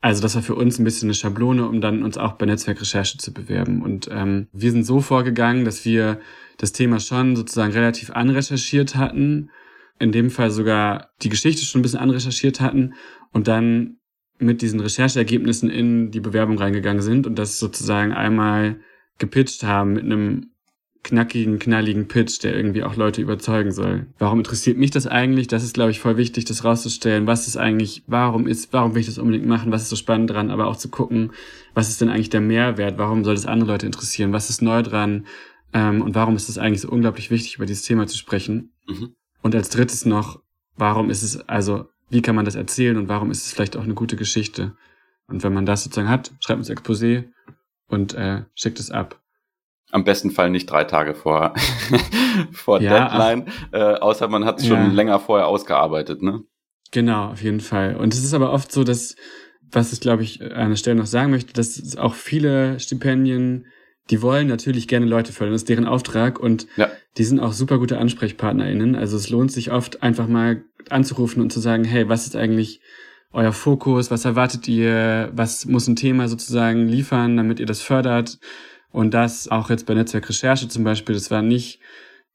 Also das war für uns ein bisschen eine Schablone, um dann uns auch bei Netzwerkrecherche zu bewerben. Und ähm, wir sind so vorgegangen, dass wir das Thema schon sozusagen relativ anrecherchiert hatten, in dem Fall sogar die Geschichte schon ein bisschen anrecherchiert hatten und dann mit diesen Rechercheergebnissen in die Bewerbung reingegangen sind und das sozusagen einmal gepitcht haben mit einem knackigen, knalligen Pitch, der irgendwie auch Leute überzeugen soll. Warum interessiert mich das eigentlich? Das ist, glaube ich, voll wichtig, das rauszustellen. Was ist eigentlich, warum ist, warum will ich das unbedingt machen? Was ist so spannend dran? Aber auch zu gucken, was ist denn eigentlich der Mehrwert? Warum soll das andere Leute interessieren? Was ist neu dran? Ähm, und warum ist es eigentlich so unglaublich wichtig, über dieses Thema zu sprechen? Mhm. Und als drittes noch, warum ist es, also, wie kann man das erzählen und warum ist es vielleicht auch eine gute Geschichte? Und wenn man das sozusagen hat, schreibt ins Exposé und äh, schickt es ab. Am besten Fall nicht drei Tage vor, vor ja, Deadline, äh, außer man hat es schon ja. länger vorher ausgearbeitet, ne? Genau, auf jeden Fall. Und es ist aber oft so, dass, was ich glaube ich an der Stelle noch sagen möchte, dass auch viele Stipendien, die wollen natürlich gerne Leute fördern, das ist deren Auftrag und ja. die sind auch super gute AnsprechpartnerInnen. Also es lohnt sich oft einfach mal anzurufen und zu sagen, hey, was ist eigentlich euer Fokus, was erwartet ihr, was muss ein Thema sozusagen liefern, damit ihr das fördert und das auch jetzt bei Netzwerkrecherche zum Beispiel, das war nicht,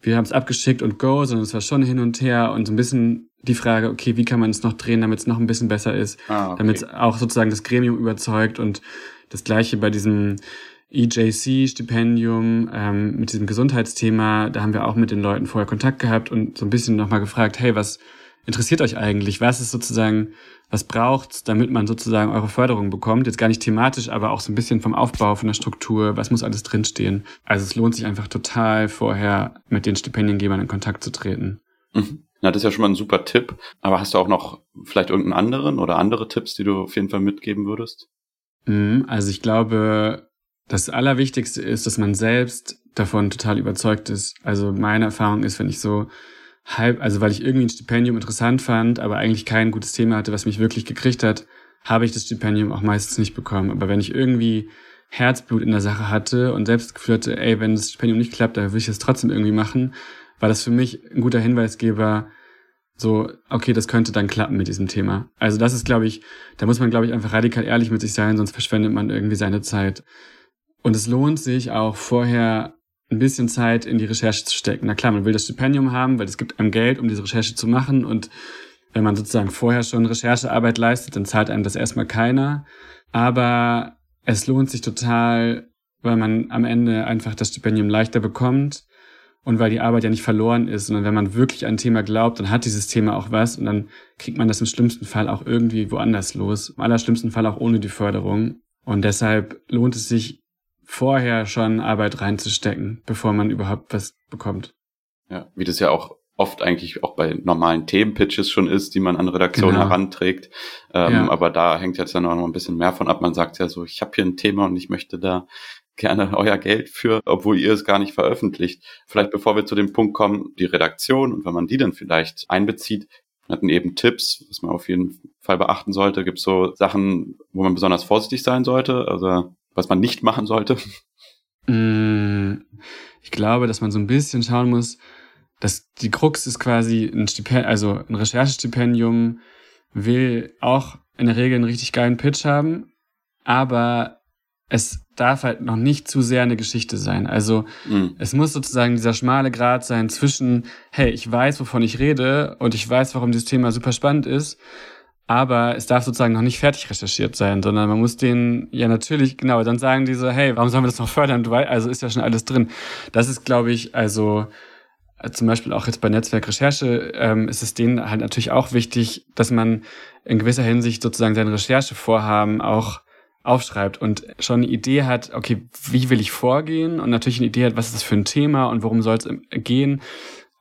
wir haben es abgeschickt und go, sondern es war schon hin und her und so ein bisschen die Frage, okay, wie kann man es noch drehen, damit es noch ein bisschen besser ist, ah, okay. damit es auch sozusagen das Gremium überzeugt und das gleiche bei diesem EJC-Stipendium ähm, mit diesem Gesundheitsthema, da haben wir auch mit den Leuten vorher Kontakt gehabt und so ein bisschen nochmal gefragt, hey, was interessiert euch eigentlich? Was ist sozusagen was braucht's, damit man sozusagen eure Förderung bekommt? Jetzt gar nicht thematisch, aber auch so ein bisschen vom Aufbau, von der Struktur, was muss alles drinstehen? Also es lohnt sich einfach total vorher mit den Stipendiengebern in Kontakt zu treten. Mhm. Na, das ist ja schon mal ein super Tipp. Aber hast du auch noch vielleicht irgendeinen anderen oder andere Tipps, die du auf jeden Fall mitgeben würdest? Mhm, also ich glaube, das Allerwichtigste ist, dass man selbst davon total überzeugt ist. Also meine Erfahrung ist, wenn ich so halb, also weil ich irgendwie ein Stipendium interessant fand, aber eigentlich kein gutes Thema hatte, was mich wirklich gekriegt hat, habe ich das Stipendium auch meistens nicht bekommen. Aber wenn ich irgendwie Herzblut in der Sache hatte und selbst das Gefühl hatte, ey, wenn das Stipendium nicht klappt, dann will ich es trotzdem irgendwie machen, war das für mich ein guter Hinweisgeber, so, okay, das könnte dann klappen mit diesem Thema. Also das ist, glaube ich, da muss man, glaube ich, einfach radikal ehrlich mit sich sein, sonst verschwendet man irgendwie seine Zeit. Und es lohnt sich auch vorher ein bisschen Zeit in die Recherche zu stecken. Na klar, man will das Stipendium haben, weil es gibt einem Geld, um diese Recherche zu machen. Und wenn man sozusagen vorher schon Recherchearbeit leistet, dann zahlt einem das erstmal keiner. Aber es lohnt sich total, weil man am Ende einfach das Stipendium leichter bekommt und weil die Arbeit ja nicht verloren ist, sondern wenn man wirklich ein Thema glaubt, dann hat dieses Thema auch was und dann kriegt man das im schlimmsten Fall auch irgendwie woanders los. Im allerschlimmsten Fall auch ohne die Förderung. Und deshalb lohnt es sich vorher schon Arbeit reinzustecken, bevor man überhaupt was bekommt. Ja, wie das ja auch oft eigentlich auch bei normalen Themenpitches schon ist, die man an Redaktionen genau. heranträgt. Ähm, ja. Aber da hängt jetzt ja noch ein bisschen mehr von ab. Man sagt ja so, ich habe hier ein Thema und ich möchte da gerne euer Geld für, obwohl ihr es gar nicht veröffentlicht. Vielleicht bevor wir zu dem Punkt kommen, die Redaktion und wenn man die dann vielleicht einbezieht, hatten eben Tipps, was man auf jeden Fall beachten sollte. Gibt so Sachen, wo man besonders vorsichtig sein sollte? Also was man nicht machen sollte? Mm, ich glaube, dass man so ein bisschen schauen muss, dass die Krux ist quasi ein Stipendium, also ein Recherchestipendium will auch in der Regel einen richtig geilen Pitch haben, aber es darf halt noch nicht zu sehr eine Geschichte sein. Also mhm. es muss sozusagen dieser schmale Grad sein zwischen, hey, ich weiß, wovon ich rede und ich weiß, warum dieses Thema super spannend ist aber es darf sozusagen noch nicht fertig recherchiert sein, sondern man muss den ja natürlich, genau, dann sagen die so, hey, warum sollen wir das noch fördern? Du weißt, also ist ja schon alles drin. Das ist, glaube ich, also äh, zum Beispiel auch jetzt bei Netzwerkrecherche ähm, ist es denen halt natürlich auch wichtig, dass man in gewisser Hinsicht sozusagen sein Recherchevorhaben auch aufschreibt und schon eine Idee hat, okay, wie will ich vorgehen und natürlich eine Idee hat, was ist das für ein Thema und worum soll es gehen,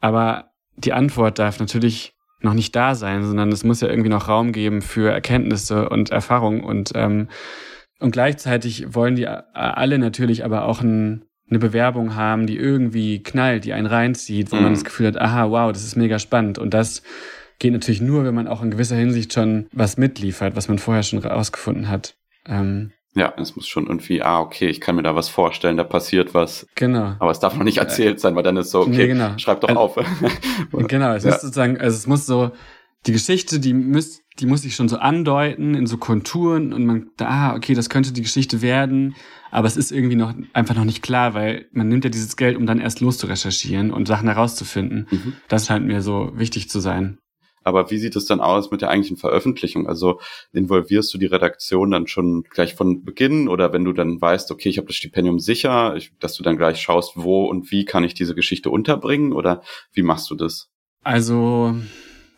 aber die Antwort darf natürlich noch nicht da sein, sondern es muss ja irgendwie noch Raum geben für Erkenntnisse und Erfahrung und ähm, und gleichzeitig wollen die alle natürlich aber auch ein, eine Bewerbung haben, die irgendwie knallt, die einen reinzieht, wo mhm. man das Gefühl hat, aha, wow, das ist mega spannend und das geht natürlich nur, wenn man auch in gewisser Hinsicht schon was mitliefert, was man vorher schon rausgefunden hat. Ähm, ja, es muss schon irgendwie, ah, okay, ich kann mir da was vorstellen, da passiert was. Genau. Aber es darf noch nicht erzählt sein, weil dann ist so, okay, nee, genau. schreib doch also, auf. genau, es ja. ist sozusagen, also es muss so, die Geschichte, die muss, die muss sich schon so andeuten in so Konturen und man, ah, okay, das könnte die Geschichte werden, aber es ist irgendwie noch einfach noch nicht klar, weil man nimmt ja dieses Geld, um dann erst loszurecherchieren und Sachen herauszufinden. Mhm. Das scheint mir so wichtig zu sein. Aber wie sieht es dann aus mit der eigentlichen Veröffentlichung? Also involvierst du die Redaktion dann schon gleich von Beginn oder wenn du dann weißt, okay, ich habe das Stipendium sicher, ich, dass du dann gleich schaust, wo und wie kann ich diese Geschichte unterbringen oder wie machst du das? Also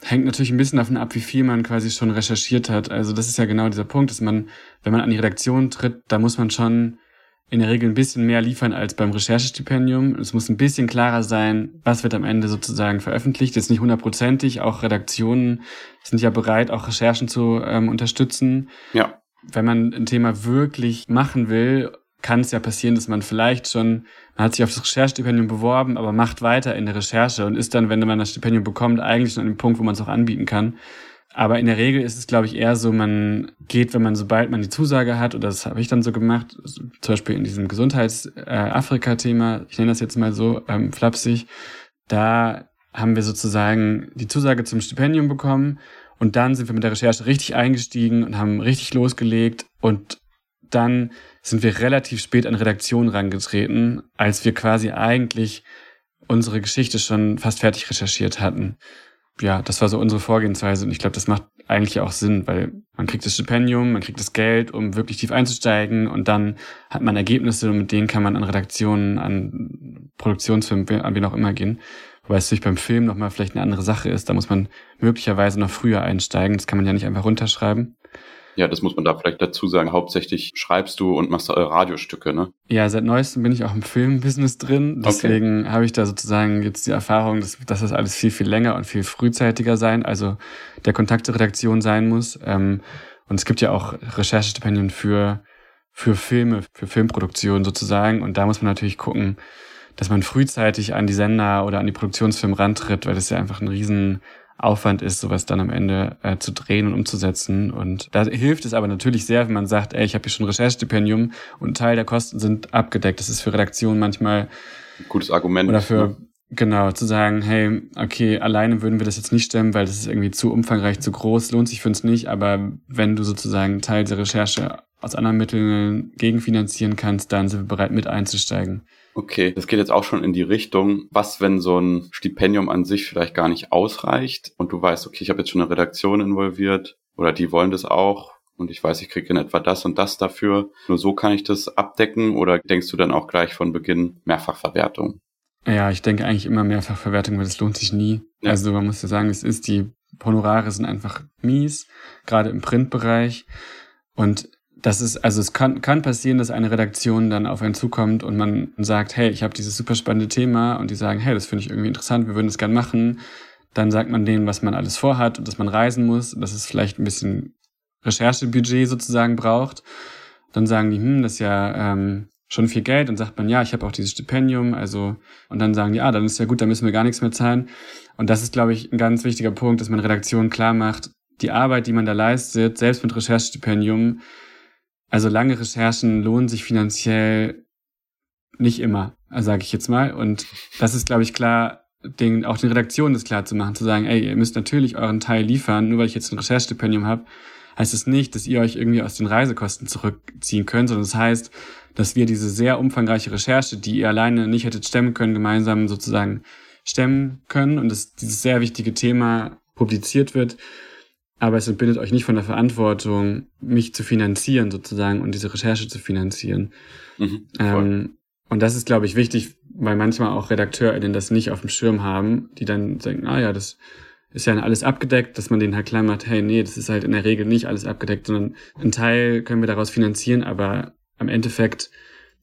hängt natürlich ein bisschen davon ab, wie viel man quasi schon recherchiert hat. Also das ist ja genau dieser Punkt, dass man, wenn man an die Redaktion tritt, da muss man schon in der Regel ein bisschen mehr liefern als beim Recherchestipendium. Es muss ein bisschen klarer sein, was wird am Ende sozusagen veröffentlicht. Jetzt nicht hundertprozentig. Auch Redaktionen sind ja bereit, auch Recherchen zu ähm, unterstützen. Ja. Wenn man ein Thema wirklich machen will, kann es ja passieren, dass man vielleicht schon, man hat sich auf das Recherchestipendium beworben, aber macht weiter in der Recherche und ist dann, wenn man das Stipendium bekommt, eigentlich schon an dem Punkt, wo man es auch anbieten kann. Aber in der Regel ist es, glaube ich, eher so, man geht, wenn man, sobald man die Zusage hat, oder das habe ich dann so gemacht, zum Beispiel in diesem Gesundheits-Afrika-Thema, äh, ich nenne das jetzt mal so ähm, flapsig, da haben wir sozusagen die Zusage zum Stipendium bekommen und dann sind wir mit der Recherche richtig eingestiegen und haben richtig losgelegt und dann sind wir relativ spät an Redaktion rangetreten, als wir quasi eigentlich unsere Geschichte schon fast fertig recherchiert hatten ja, das war so unsere Vorgehensweise und ich glaube, das macht eigentlich auch Sinn, weil man kriegt das Stipendium, man kriegt das Geld, um wirklich tief einzusteigen und dann hat man Ergebnisse und mit denen kann man an Redaktionen, an Produktionsfilmen, an wen auch immer gehen. Wobei es natürlich beim Film nochmal vielleicht eine andere Sache ist. Da muss man möglicherweise noch früher einsteigen. Das kann man ja nicht einfach runterschreiben. Ja, das muss man da vielleicht dazu sagen. Hauptsächlich schreibst du und machst äh, Radiostücke, ne? Ja, seit neuestem bin ich auch im Filmbusiness drin. Deswegen okay. habe ich da sozusagen jetzt die Erfahrung, dass, dass das alles viel, viel länger und viel frühzeitiger sein, also der Kontakt zur Redaktion sein muss. Ähm, und es gibt ja auch Recherchestipendien für, für Filme, für Filmproduktion sozusagen. Und da muss man natürlich gucken, dass man frühzeitig an die Sender oder an die Produktionsfilme rantritt, weil das ja einfach ein riesen Aufwand ist, sowas dann am Ende äh, zu drehen und umzusetzen. Und da hilft es aber natürlich sehr, wenn man sagt, ey, ich habe hier schon ein Recherchestipendium und ein Teil der Kosten sind abgedeckt. Das ist für Redaktionen manchmal gutes Argument. Oder für ne? Genau, zu sagen, hey, okay, alleine würden wir das jetzt nicht stemmen, weil das ist irgendwie zu umfangreich, zu groß, lohnt sich für uns nicht, aber wenn du sozusagen einen Teil der Recherche aus anderen Mitteln gegenfinanzieren kannst, dann sind wir bereit, mit einzusteigen. Okay, das geht jetzt auch schon in die Richtung, was, wenn so ein Stipendium an sich vielleicht gar nicht ausreicht und du weißt, okay, ich habe jetzt schon eine Redaktion involviert oder die wollen das auch und ich weiß, ich kriege in etwa das und das dafür. Nur so kann ich das abdecken oder denkst du dann auch gleich von Beginn Mehrfachverwertung? Ja, ich denke eigentlich immer Mehrfachverwertung, weil das lohnt sich nie. Ja. Also man muss ja sagen, es ist, die Honorare sind einfach mies, gerade im Printbereich. Und das ist, also es kann, kann passieren, dass eine Redaktion dann auf einen zukommt und man sagt, hey, ich habe dieses super spannende Thema und die sagen, hey, das finde ich irgendwie interessant, wir würden es gern machen. Dann sagt man denen, was man alles vorhat und dass man reisen muss, dass es vielleicht ein bisschen Recherchebudget sozusagen braucht. Dann sagen die, hm, das ist ja ähm, schon viel Geld. Dann sagt man, ja, ich habe auch dieses Stipendium. Also und dann sagen die, ah, dann ist ja gut, dann müssen wir gar nichts mehr zahlen. Und das ist, glaube ich, ein ganz wichtiger Punkt, dass man Redaktion klar macht, die Arbeit, die man da leistet, selbst mit Recherchestipendium, also lange Recherchen lohnen sich finanziell nicht immer, sage ich jetzt mal. Und das ist, glaube ich, klar, den, auch den Redaktionen das klar zu machen, zu sagen, ey, ihr müsst natürlich euren Teil liefern, nur weil ich jetzt ein Recherchestipendium habe, heißt es das nicht, dass ihr euch irgendwie aus den Reisekosten zurückziehen könnt, sondern das heißt, dass wir diese sehr umfangreiche Recherche, die ihr alleine nicht hättet stemmen können, gemeinsam sozusagen stemmen können und dass dieses sehr wichtige Thema publiziert wird aber es entbindet euch nicht von der Verantwortung, mich zu finanzieren sozusagen und diese Recherche zu finanzieren. Mhm, ähm, und das ist, glaube ich, wichtig, weil manchmal auch RedakteurInnen das nicht auf dem Schirm haben, die dann denken, ah ja, das ist ja alles abgedeckt, dass man den halt klar macht, hey, nee, das ist halt in der Regel nicht alles abgedeckt, sondern ein Teil können wir daraus finanzieren, aber am Endeffekt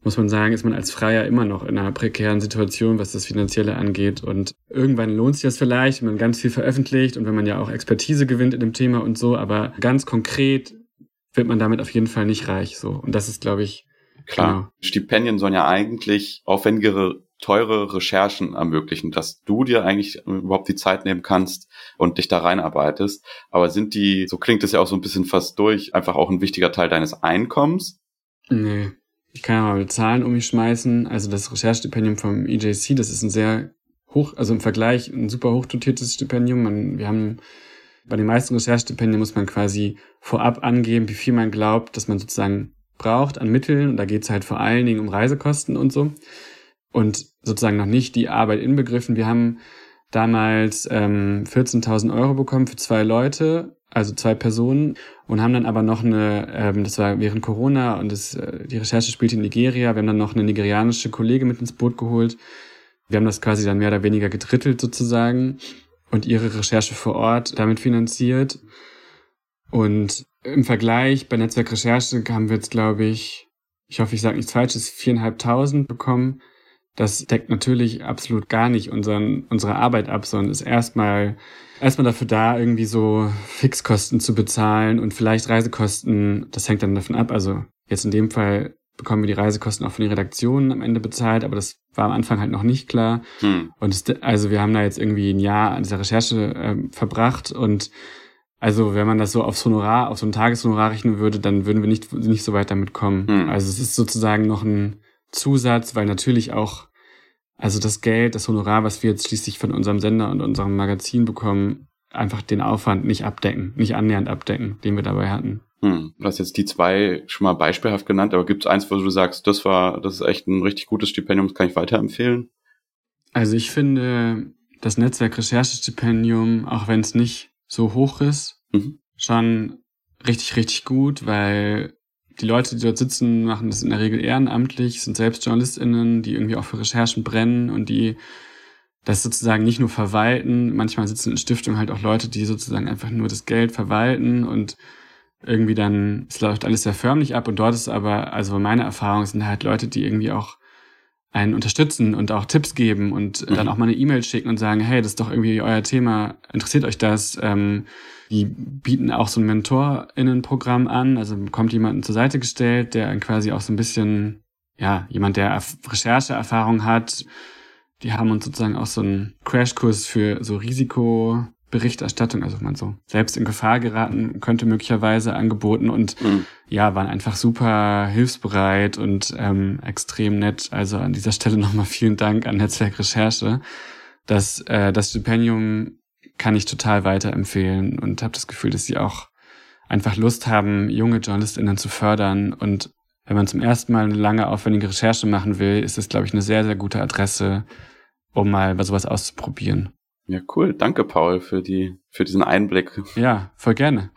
muss man sagen, ist man als Freier immer noch in einer prekären Situation, was das Finanzielle angeht. Und irgendwann lohnt sich das vielleicht, wenn man ganz viel veröffentlicht und wenn man ja auch Expertise gewinnt in dem Thema und so, aber ganz konkret wird man damit auf jeden Fall nicht reich. So. Und das ist, glaube ich, klar. Genau. Stipendien sollen ja eigentlich aufwendigere teure Recherchen ermöglichen, dass du dir eigentlich überhaupt die Zeit nehmen kannst und dich da reinarbeitest. Aber sind die, so klingt es ja auch so ein bisschen fast durch, einfach auch ein wichtiger Teil deines Einkommens? Nee. Ich kann ja mal mit Zahlen um mich schmeißen. Also das Recherchestipendium vom EJC, das ist ein sehr hoch, also im Vergleich ein super hochdotiertes Stipendium. Man, wir haben bei den meisten Recherchestipendien muss man quasi vorab angeben, wie viel man glaubt, dass man sozusagen braucht an Mitteln. Und da geht es halt vor allen Dingen um Reisekosten und so. Und sozusagen noch nicht die Arbeit inbegriffen. Wir haben damals ähm, 14.000 Euro bekommen für zwei Leute also zwei Personen und haben dann aber noch eine, ähm, das war während Corona und das, äh, die Recherche spielte in Nigeria, wir haben dann noch eine nigerianische Kollegin mit ins Boot geholt. Wir haben das quasi dann mehr oder weniger gedrittelt sozusagen und ihre Recherche vor Ort damit finanziert. Und im Vergleich bei Netzwerk Recherche haben wir jetzt, glaube ich, ich hoffe, ich sage nichts Falsches, viereinhalbtausend bekommen. Das deckt natürlich absolut gar nicht unseren, unsere Arbeit ab, sondern ist erstmal erstmal dafür da, irgendwie so Fixkosten zu bezahlen und vielleicht Reisekosten. Das hängt dann davon ab. Also jetzt in dem Fall bekommen wir die Reisekosten auch von den Redaktionen am Ende bezahlt, aber das war am Anfang halt noch nicht klar. Hm. Und es, also wir haben da jetzt irgendwie ein Jahr an dieser Recherche äh, verbracht und also wenn man das so aufs Honorar, auf so ein Tageshonorar rechnen würde, dann würden wir nicht, nicht so weit damit kommen. Hm. Also es ist sozusagen noch ein Zusatz, weil natürlich auch also das Geld, das Honorar, was wir jetzt schließlich von unserem Sender und unserem Magazin bekommen, einfach den Aufwand nicht abdecken, nicht annähernd abdecken, den wir dabei hatten. Hm. Du hast jetzt die zwei schon mal beispielhaft genannt, aber gibt es eins, wo du sagst, das war, das ist echt ein richtig gutes Stipendium, das kann ich weiterempfehlen? Also ich finde das Netzwerk Recherchestipendium, auch wenn es nicht so hoch ist, mhm. schon richtig, richtig gut, weil die Leute, die dort sitzen, machen das in der Regel ehrenamtlich, sind selbst JournalistInnen, die irgendwie auch für Recherchen brennen und die das sozusagen nicht nur verwalten. Manchmal sitzen in Stiftungen halt auch Leute, die sozusagen einfach nur das Geld verwalten und irgendwie dann, es läuft alles sehr förmlich ab und dort ist aber, also meine Erfahrung sind halt Leute, die irgendwie auch einen unterstützen und auch Tipps geben und mhm. dann auch mal eine E-Mail schicken und sagen, hey, das ist doch irgendwie euer Thema, interessiert euch das? Ähm, die bieten auch so ein MentorInnen-Programm an, also bekommt jemanden zur Seite gestellt, der quasi auch so ein bisschen, ja, jemand, der Rechercheerfahrung hat. Die haben uns sozusagen auch so einen Crashkurs für so Risikoberichterstattung, also wenn man so selbst in Gefahr geraten könnte, möglicherweise angeboten und mhm. ja, waren einfach super hilfsbereit und ähm, extrem nett. Also an dieser Stelle nochmal vielen Dank an Netzwerk Recherche, dass äh, das Stipendium kann ich total weiterempfehlen und habe das Gefühl, dass sie auch einfach Lust haben, junge JournalistInnen zu fördern. Und wenn man zum ersten Mal eine lange, aufwendige Recherche machen will, ist das, glaube ich, eine sehr, sehr gute Adresse, um mal bei sowas auszuprobieren. Ja, cool. Danke, Paul, für die, für diesen Einblick. Ja, voll gerne.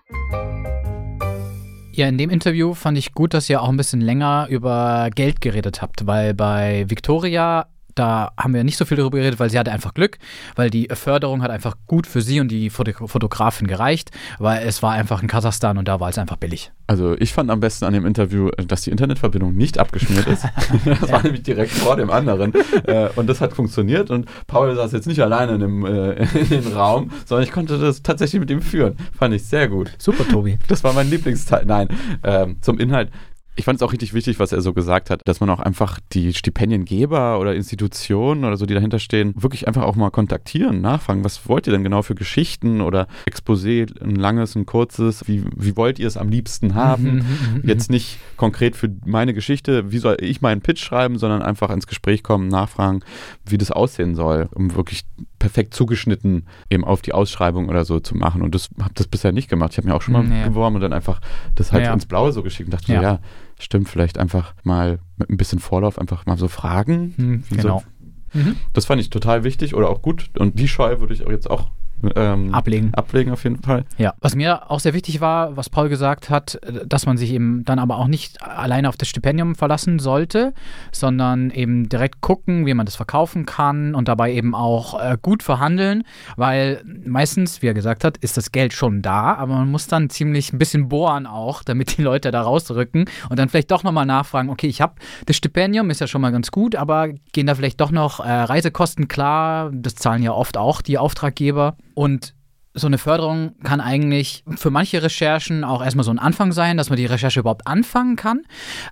Ja, in dem Interview fand ich gut, dass ihr auch ein bisschen länger über Geld geredet habt, weil bei Victoria da haben wir nicht so viel darüber geredet, weil sie hatte einfach Glück, weil die Förderung hat einfach gut für sie und die Fotografin gereicht, weil es war einfach in Kasachstan und da war es einfach billig. Also ich fand am besten an dem Interview, dass die Internetverbindung nicht abgeschmiert ist. das war nämlich direkt vor dem anderen. Äh, und das hat funktioniert und Paul saß jetzt nicht alleine in dem, äh, in dem Raum, sondern ich konnte das tatsächlich mit ihm führen. Fand ich sehr gut. Super, Tobi. Das war mein Lieblingsteil. Nein, ähm, zum Inhalt ich fand es auch richtig wichtig, was er so gesagt hat, dass man auch einfach die Stipendiengeber oder Institutionen oder so, die dahinter stehen, wirklich einfach auch mal kontaktieren, nachfragen, was wollt ihr denn genau für Geschichten oder Exposé, ein langes, ein kurzes, wie, wie wollt ihr es am liebsten haben? Jetzt nicht konkret für meine Geschichte, wie soll ich meinen Pitch schreiben, sondern einfach ins Gespräch kommen, nachfragen, wie das aussehen soll, um wirklich perfekt zugeschnitten eben auf die Ausschreibung oder so zu machen. Und das habe das bisher nicht gemacht. Ich habe mir auch schon mal ja. beworben und dann einfach das halt ja. ins Blaue so geschickt und dachte ja. so, ja, stimmt, vielleicht einfach mal mit ein bisschen Vorlauf einfach mal so fragen. Hm, genau. So. Mhm. Das fand ich total wichtig oder auch gut. Und die Scheu würde ich auch jetzt auch ähm, ablegen. Ablegen auf jeden Fall. Ja, was mir auch sehr wichtig war, was Paul gesagt hat, dass man sich eben dann aber auch nicht alleine auf das Stipendium verlassen sollte, sondern eben direkt gucken, wie man das verkaufen kann und dabei eben auch äh, gut verhandeln, weil meistens, wie er gesagt hat, ist das Geld schon da, aber man muss dann ziemlich ein bisschen bohren auch, damit die Leute da rausrücken und dann vielleicht doch nochmal nachfragen, okay, ich habe das Stipendium, ist ja schon mal ganz gut, aber gehen da vielleicht doch noch äh, Reisekosten klar, das zahlen ja oft auch die Auftraggeber und so eine Förderung kann eigentlich für manche Recherchen auch erstmal so ein Anfang sein, dass man die Recherche überhaupt anfangen kann.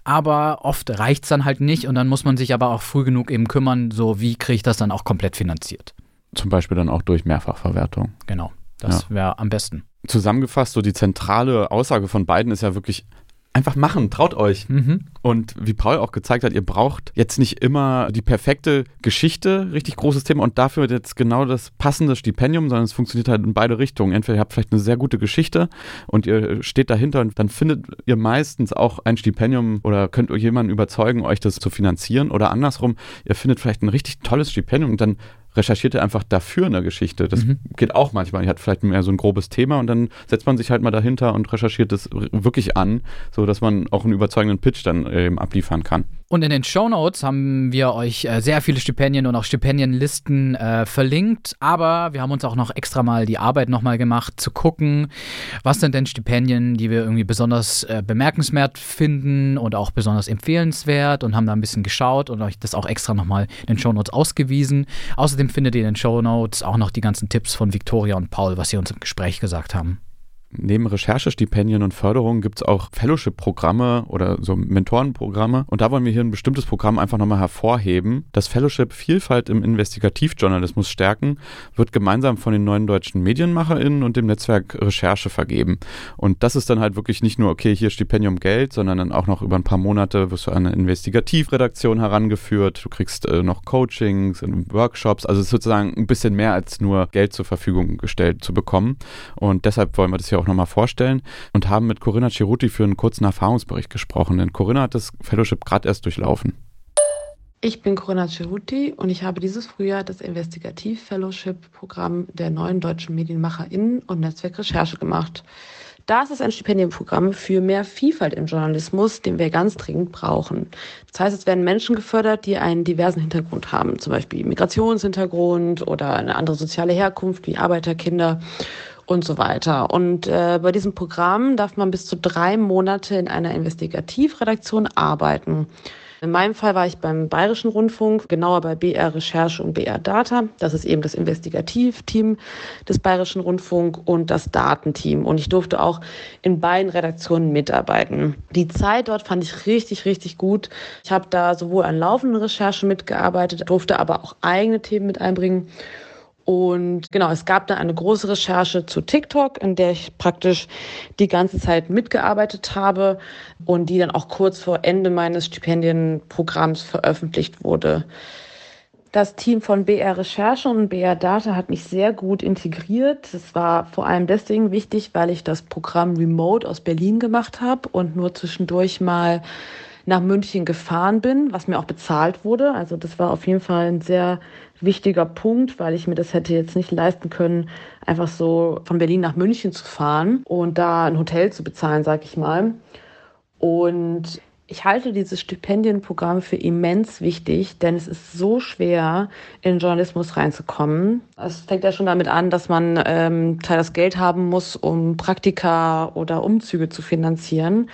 Aber oft reicht es dann halt nicht und dann muss man sich aber auch früh genug eben kümmern, so wie kriege ich das dann auch komplett finanziert. Zum Beispiel dann auch durch Mehrfachverwertung. Genau, das ja. wäre am besten. Zusammengefasst, so die zentrale Aussage von beiden ist ja wirklich, einfach machen, traut euch. Mhm. Und wie Paul auch gezeigt hat, ihr braucht jetzt nicht immer die perfekte Geschichte, richtig großes Thema und dafür jetzt genau das passende Stipendium, sondern es funktioniert halt in beide Richtungen. Entweder ihr habt vielleicht eine sehr gute Geschichte und ihr steht dahinter und dann findet ihr meistens auch ein Stipendium oder könnt ihr jemanden überzeugen, euch das zu finanzieren oder andersrum, ihr findet vielleicht ein richtig tolles Stipendium und dann recherchiert er einfach dafür eine Geschichte. Das mhm. geht auch manchmal. Er hat vielleicht mehr so ein grobes Thema und dann setzt man sich halt mal dahinter und recherchiert es wirklich an, so dass man auch einen überzeugenden Pitch dann eben abliefern kann. Und in den Show Notes haben wir euch äh, sehr viele Stipendien und auch Stipendienlisten äh, verlinkt. Aber wir haben uns auch noch extra mal die Arbeit nochmal gemacht, zu gucken, was sind denn Stipendien, die wir irgendwie besonders äh, bemerkenswert finden und auch besonders empfehlenswert und haben da ein bisschen geschaut und euch das auch extra nochmal in den Show Notes ausgewiesen. Außerdem Außerdem findet ihr in den Show Notes auch noch die ganzen Tipps von Victoria und Paul, was sie uns im Gespräch gesagt haben. Neben Recherchestipendien und Förderungen gibt es auch Fellowship-Programme oder so Mentorenprogramme. Und da wollen wir hier ein bestimmtes Programm einfach nochmal hervorheben. Das Fellowship Vielfalt im Investigativjournalismus stärken wird gemeinsam von den neuen deutschen MedienmacherInnen und dem Netzwerk Recherche vergeben. Und das ist dann halt wirklich nicht nur, okay, hier Stipendium Geld, sondern dann auch noch über ein paar Monate wirst du an eine Investigativredaktion herangeführt. Du kriegst äh, noch Coachings und Workshops. Also sozusagen ein bisschen mehr als nur Geld zur Verfügung gestellt zu bekommen. Und deshalb wollen wir das hier auch auch nochmal vorstellen und haben mit Corinna Ceruti für einen kurzen Erfahrungsbericht gesprochen, denn Corinna hat das Fellowship gerade erst durchlaufen. Ich bin Corinna Ceruti und ich habe dieses Frühjahr das Investigativ-Fellowship-Programm der neuen deutschen MedienmacherInnen und Netzwerk Recherche gemacht. Das ist ein Stipendienprogramm für mehr Vielfalt im Journalismus, den wir ganz dringend brauchen. Das heißt, es werden Menschen gefördert, die einen diversen Hintergrund haben, zum Beispiel Migrationshintergrund oder eine andere soziale Herkunft wie Arbeiterkinder und so weiter. Und äh, bei diesem Programm darf man bis zu drei Monate in einer Investigativredaktion arbeiten. In meinem Fall war ich beim Bayerischen Rundfunk, genauer bei BR Recherche und BR Data. Das ist eben das Investigativteam des Bayerischen Rundfunk und das Datenteam. Und ich durfte auch in beiden Redaktionen mitarbeiten. Die Zeit dort fand ich richtig, richtig gut. Ich habe da sowohl an laufenden Recherchen mitgearbeitet, durfte aber auch eigene Themen mit einbringen und genau, es gab da eine große Recherche zu TikTok, in der ich praktisch die ganze Zeit mitgearbeitet habe und die dann auch kurz vor Ende meines Stipendienprogramms veröffentlicht wurde. Das Team von BR Recherche und BR Data hat mich sehr gut integriert. Es war vor allem deswegen wichtig, weil ich das Programm Remote aus Berlin gemacht habe und nur zwischendurch mal nach München gefahren bin, was mir auch bezahlt wurde. Also das war auf jeden Fall ein sehr wichtiger Punkt, weil ich mir das hätte jetzt nicht leisten können, einfach so von Berlin nach München zu fahren und da ein Hotel zu bezahlen, sag ich mal. Und ich halte dieses Stipendienprogramm für immens wichtig, denn es ist so schwer, in Journalismus reinzukommen. Es fängt ja schon damit an, dass man ähm, Teil das Geld haben muss, um Praktika oder Umzüge zu finanzieren.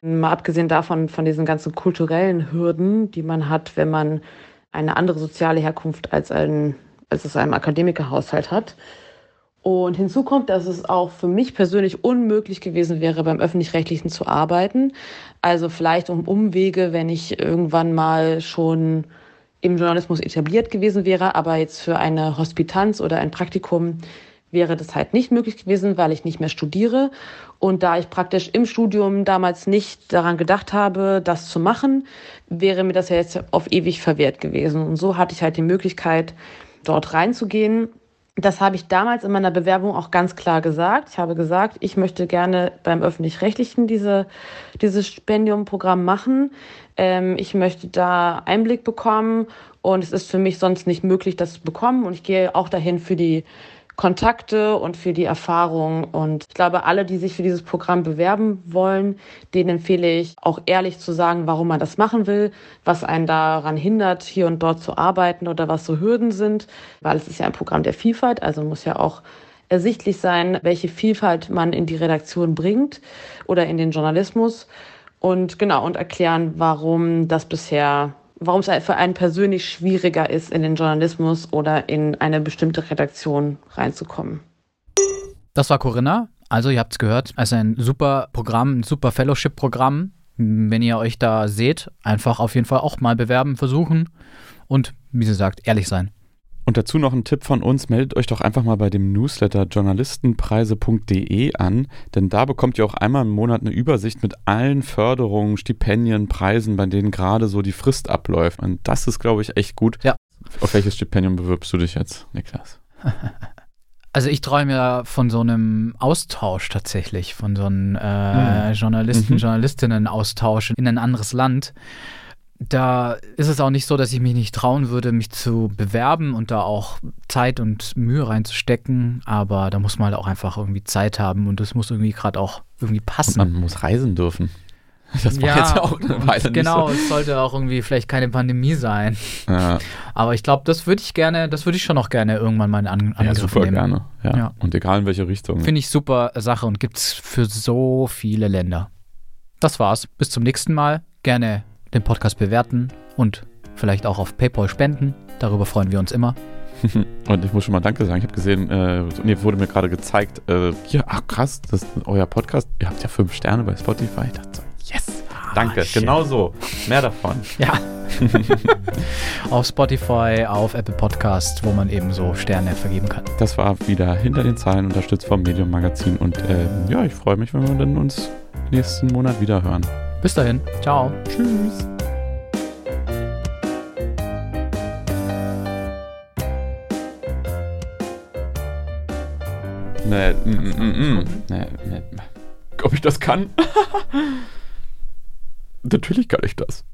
Mal abgesehen davon, von diesen ganzen kulturellen Hürden, die man hat, wenn man eine andere soziale Herkunft als, ein, als es einem Akademikerhaushalt hat. Und hinzu kommt, dass es auch für mich persönlich unmöglich gewesen wäre, beim öffentlich-rechtlichen zu arbeiten. Also vielleicht um Umwege, wenn ich irgendwann mal schon im Journalismus etabliert gewesen wäre, aber jetzt für eine Hospitanz oder ein Praktikum wäre das halt nicht möglich gewesen, weil ich nicht mehr studiere. Und da ich praktisch im Studium damals nicht daran gedacht habe, das zu machen, wäre mir das ja jetzt auf ewig verwehrt gewesen. Und so hatte ich halt die Möglichkeit, dort reinzugehen. Das habe ich damals in meiner Bewerbung auch ganz klar gesagt. Ich habe gesagt, ich möchte gerne beim öffentlich-rechtlichen diese, dieses Stipendiumprogramm machen. Ähm, ich möchte da Einblick bekommen und es ist für mich sonst nicht möglich, das zu bekommen. Und ich gehe auch dahin für die Kontakte und für die Erfahrung. Und ich glaube, alle, die sich für dieses Programm bewerben wollen, denen empfehle ich auch ehrlich zu sagen, warum man das machen will, was einen daran hindert, hier und dort zu arbeiten oder was so Hürden sind, weil es ist ja ein Programm der Vielfalt, also muss ja auch ersichtlich sein, welche Vielfalt man in die Redaktion bringt oder in den Journalismus und genau und erklären, warum das bisher warum es für einen persönlich schwieriger ist, in den Journalismus oder in eine bestimmte Redaktion reinzukommen. Das war Corinna. Also, ihr habt es gehört, also ein super Programm, ein super Fellowship-Programm. Wenn ihr euch da seht, einfach auf jeden Fall auch mal bewerben, versuchen und, wie sie sagt, ehrlich sein. Und dazu noch ein Tipp von uns, meldet euch doch einfach mal bei dem Newsletter journalistenpreise.de an, denn da bekommt ihr auch einmal im Monat eine Übersicht mit allen Förderungen, Stipendien, Preisen, bei denen gerade so die Frist abläuft. Und das ist, glaube ich, echt gut. Ja. Auf welches Stipendium bewirbst du dich jetzt, Niklas? Also ich träume ja von so einem Austausch tatsächlich, von so einem äh, Mhm. Journalisten, Mhm. Journalistinnen-Austausch in ein anderes Land. Da ist es auch nicht so, dass ich mich nicht trauen würde, mich zu bewerben und da auch Zeit und Mühe reinzustecken. Aber da muss man halt auch einfach irgendwie Zeit haben und das muss irgendwie gerade auch irgendwie Und passen. man muss reisen dürfen. Das war jetzt ja auch eine und Weile genau, nicht es sollte auch irgendwie vielleicht keine Pandemie sein. so. Ja, Aber ich glaube, das würde ich gerne, das würde ich schon noch gerne irgendwann mal in An ja, Angriff super nehmen. gerne. Ja. Ja. Und egal in welche Richtung. Finde ich super Sache und gibt es für so viele Länder. Das war's. Bis zum nächsten Mal. Gerne den Podcast bewerten und vielleicht auch auf PayPal spenden. Darüber freuen wir uns immer. Und ich muss schon mal Danke sagen. Ich habe gesehen, äh, nee, wurde mir gerade gezeigt, äh, hier, ach krass, das ist euer Podcast. Ihr habt ja fünf Sterne bei Spotify. Ich dachte so, yes. Danke, Ah, genau so. Mehr davon. Ja. auf Spotify, auf Apple Podcast, wo man eben so Sterne vergeben kann. Das war wieder hinter den Zahlen unterstützt vom Medium Magazin. Und äh, ja, ich freue mich, wenn wir dann uns nächsten Monat wieder hören. Bis dahin. Ciao. Tschüss. Nee, mm, mm, mm, mm. nee, nee. Ob ich das kann? Natürlich kann ich das.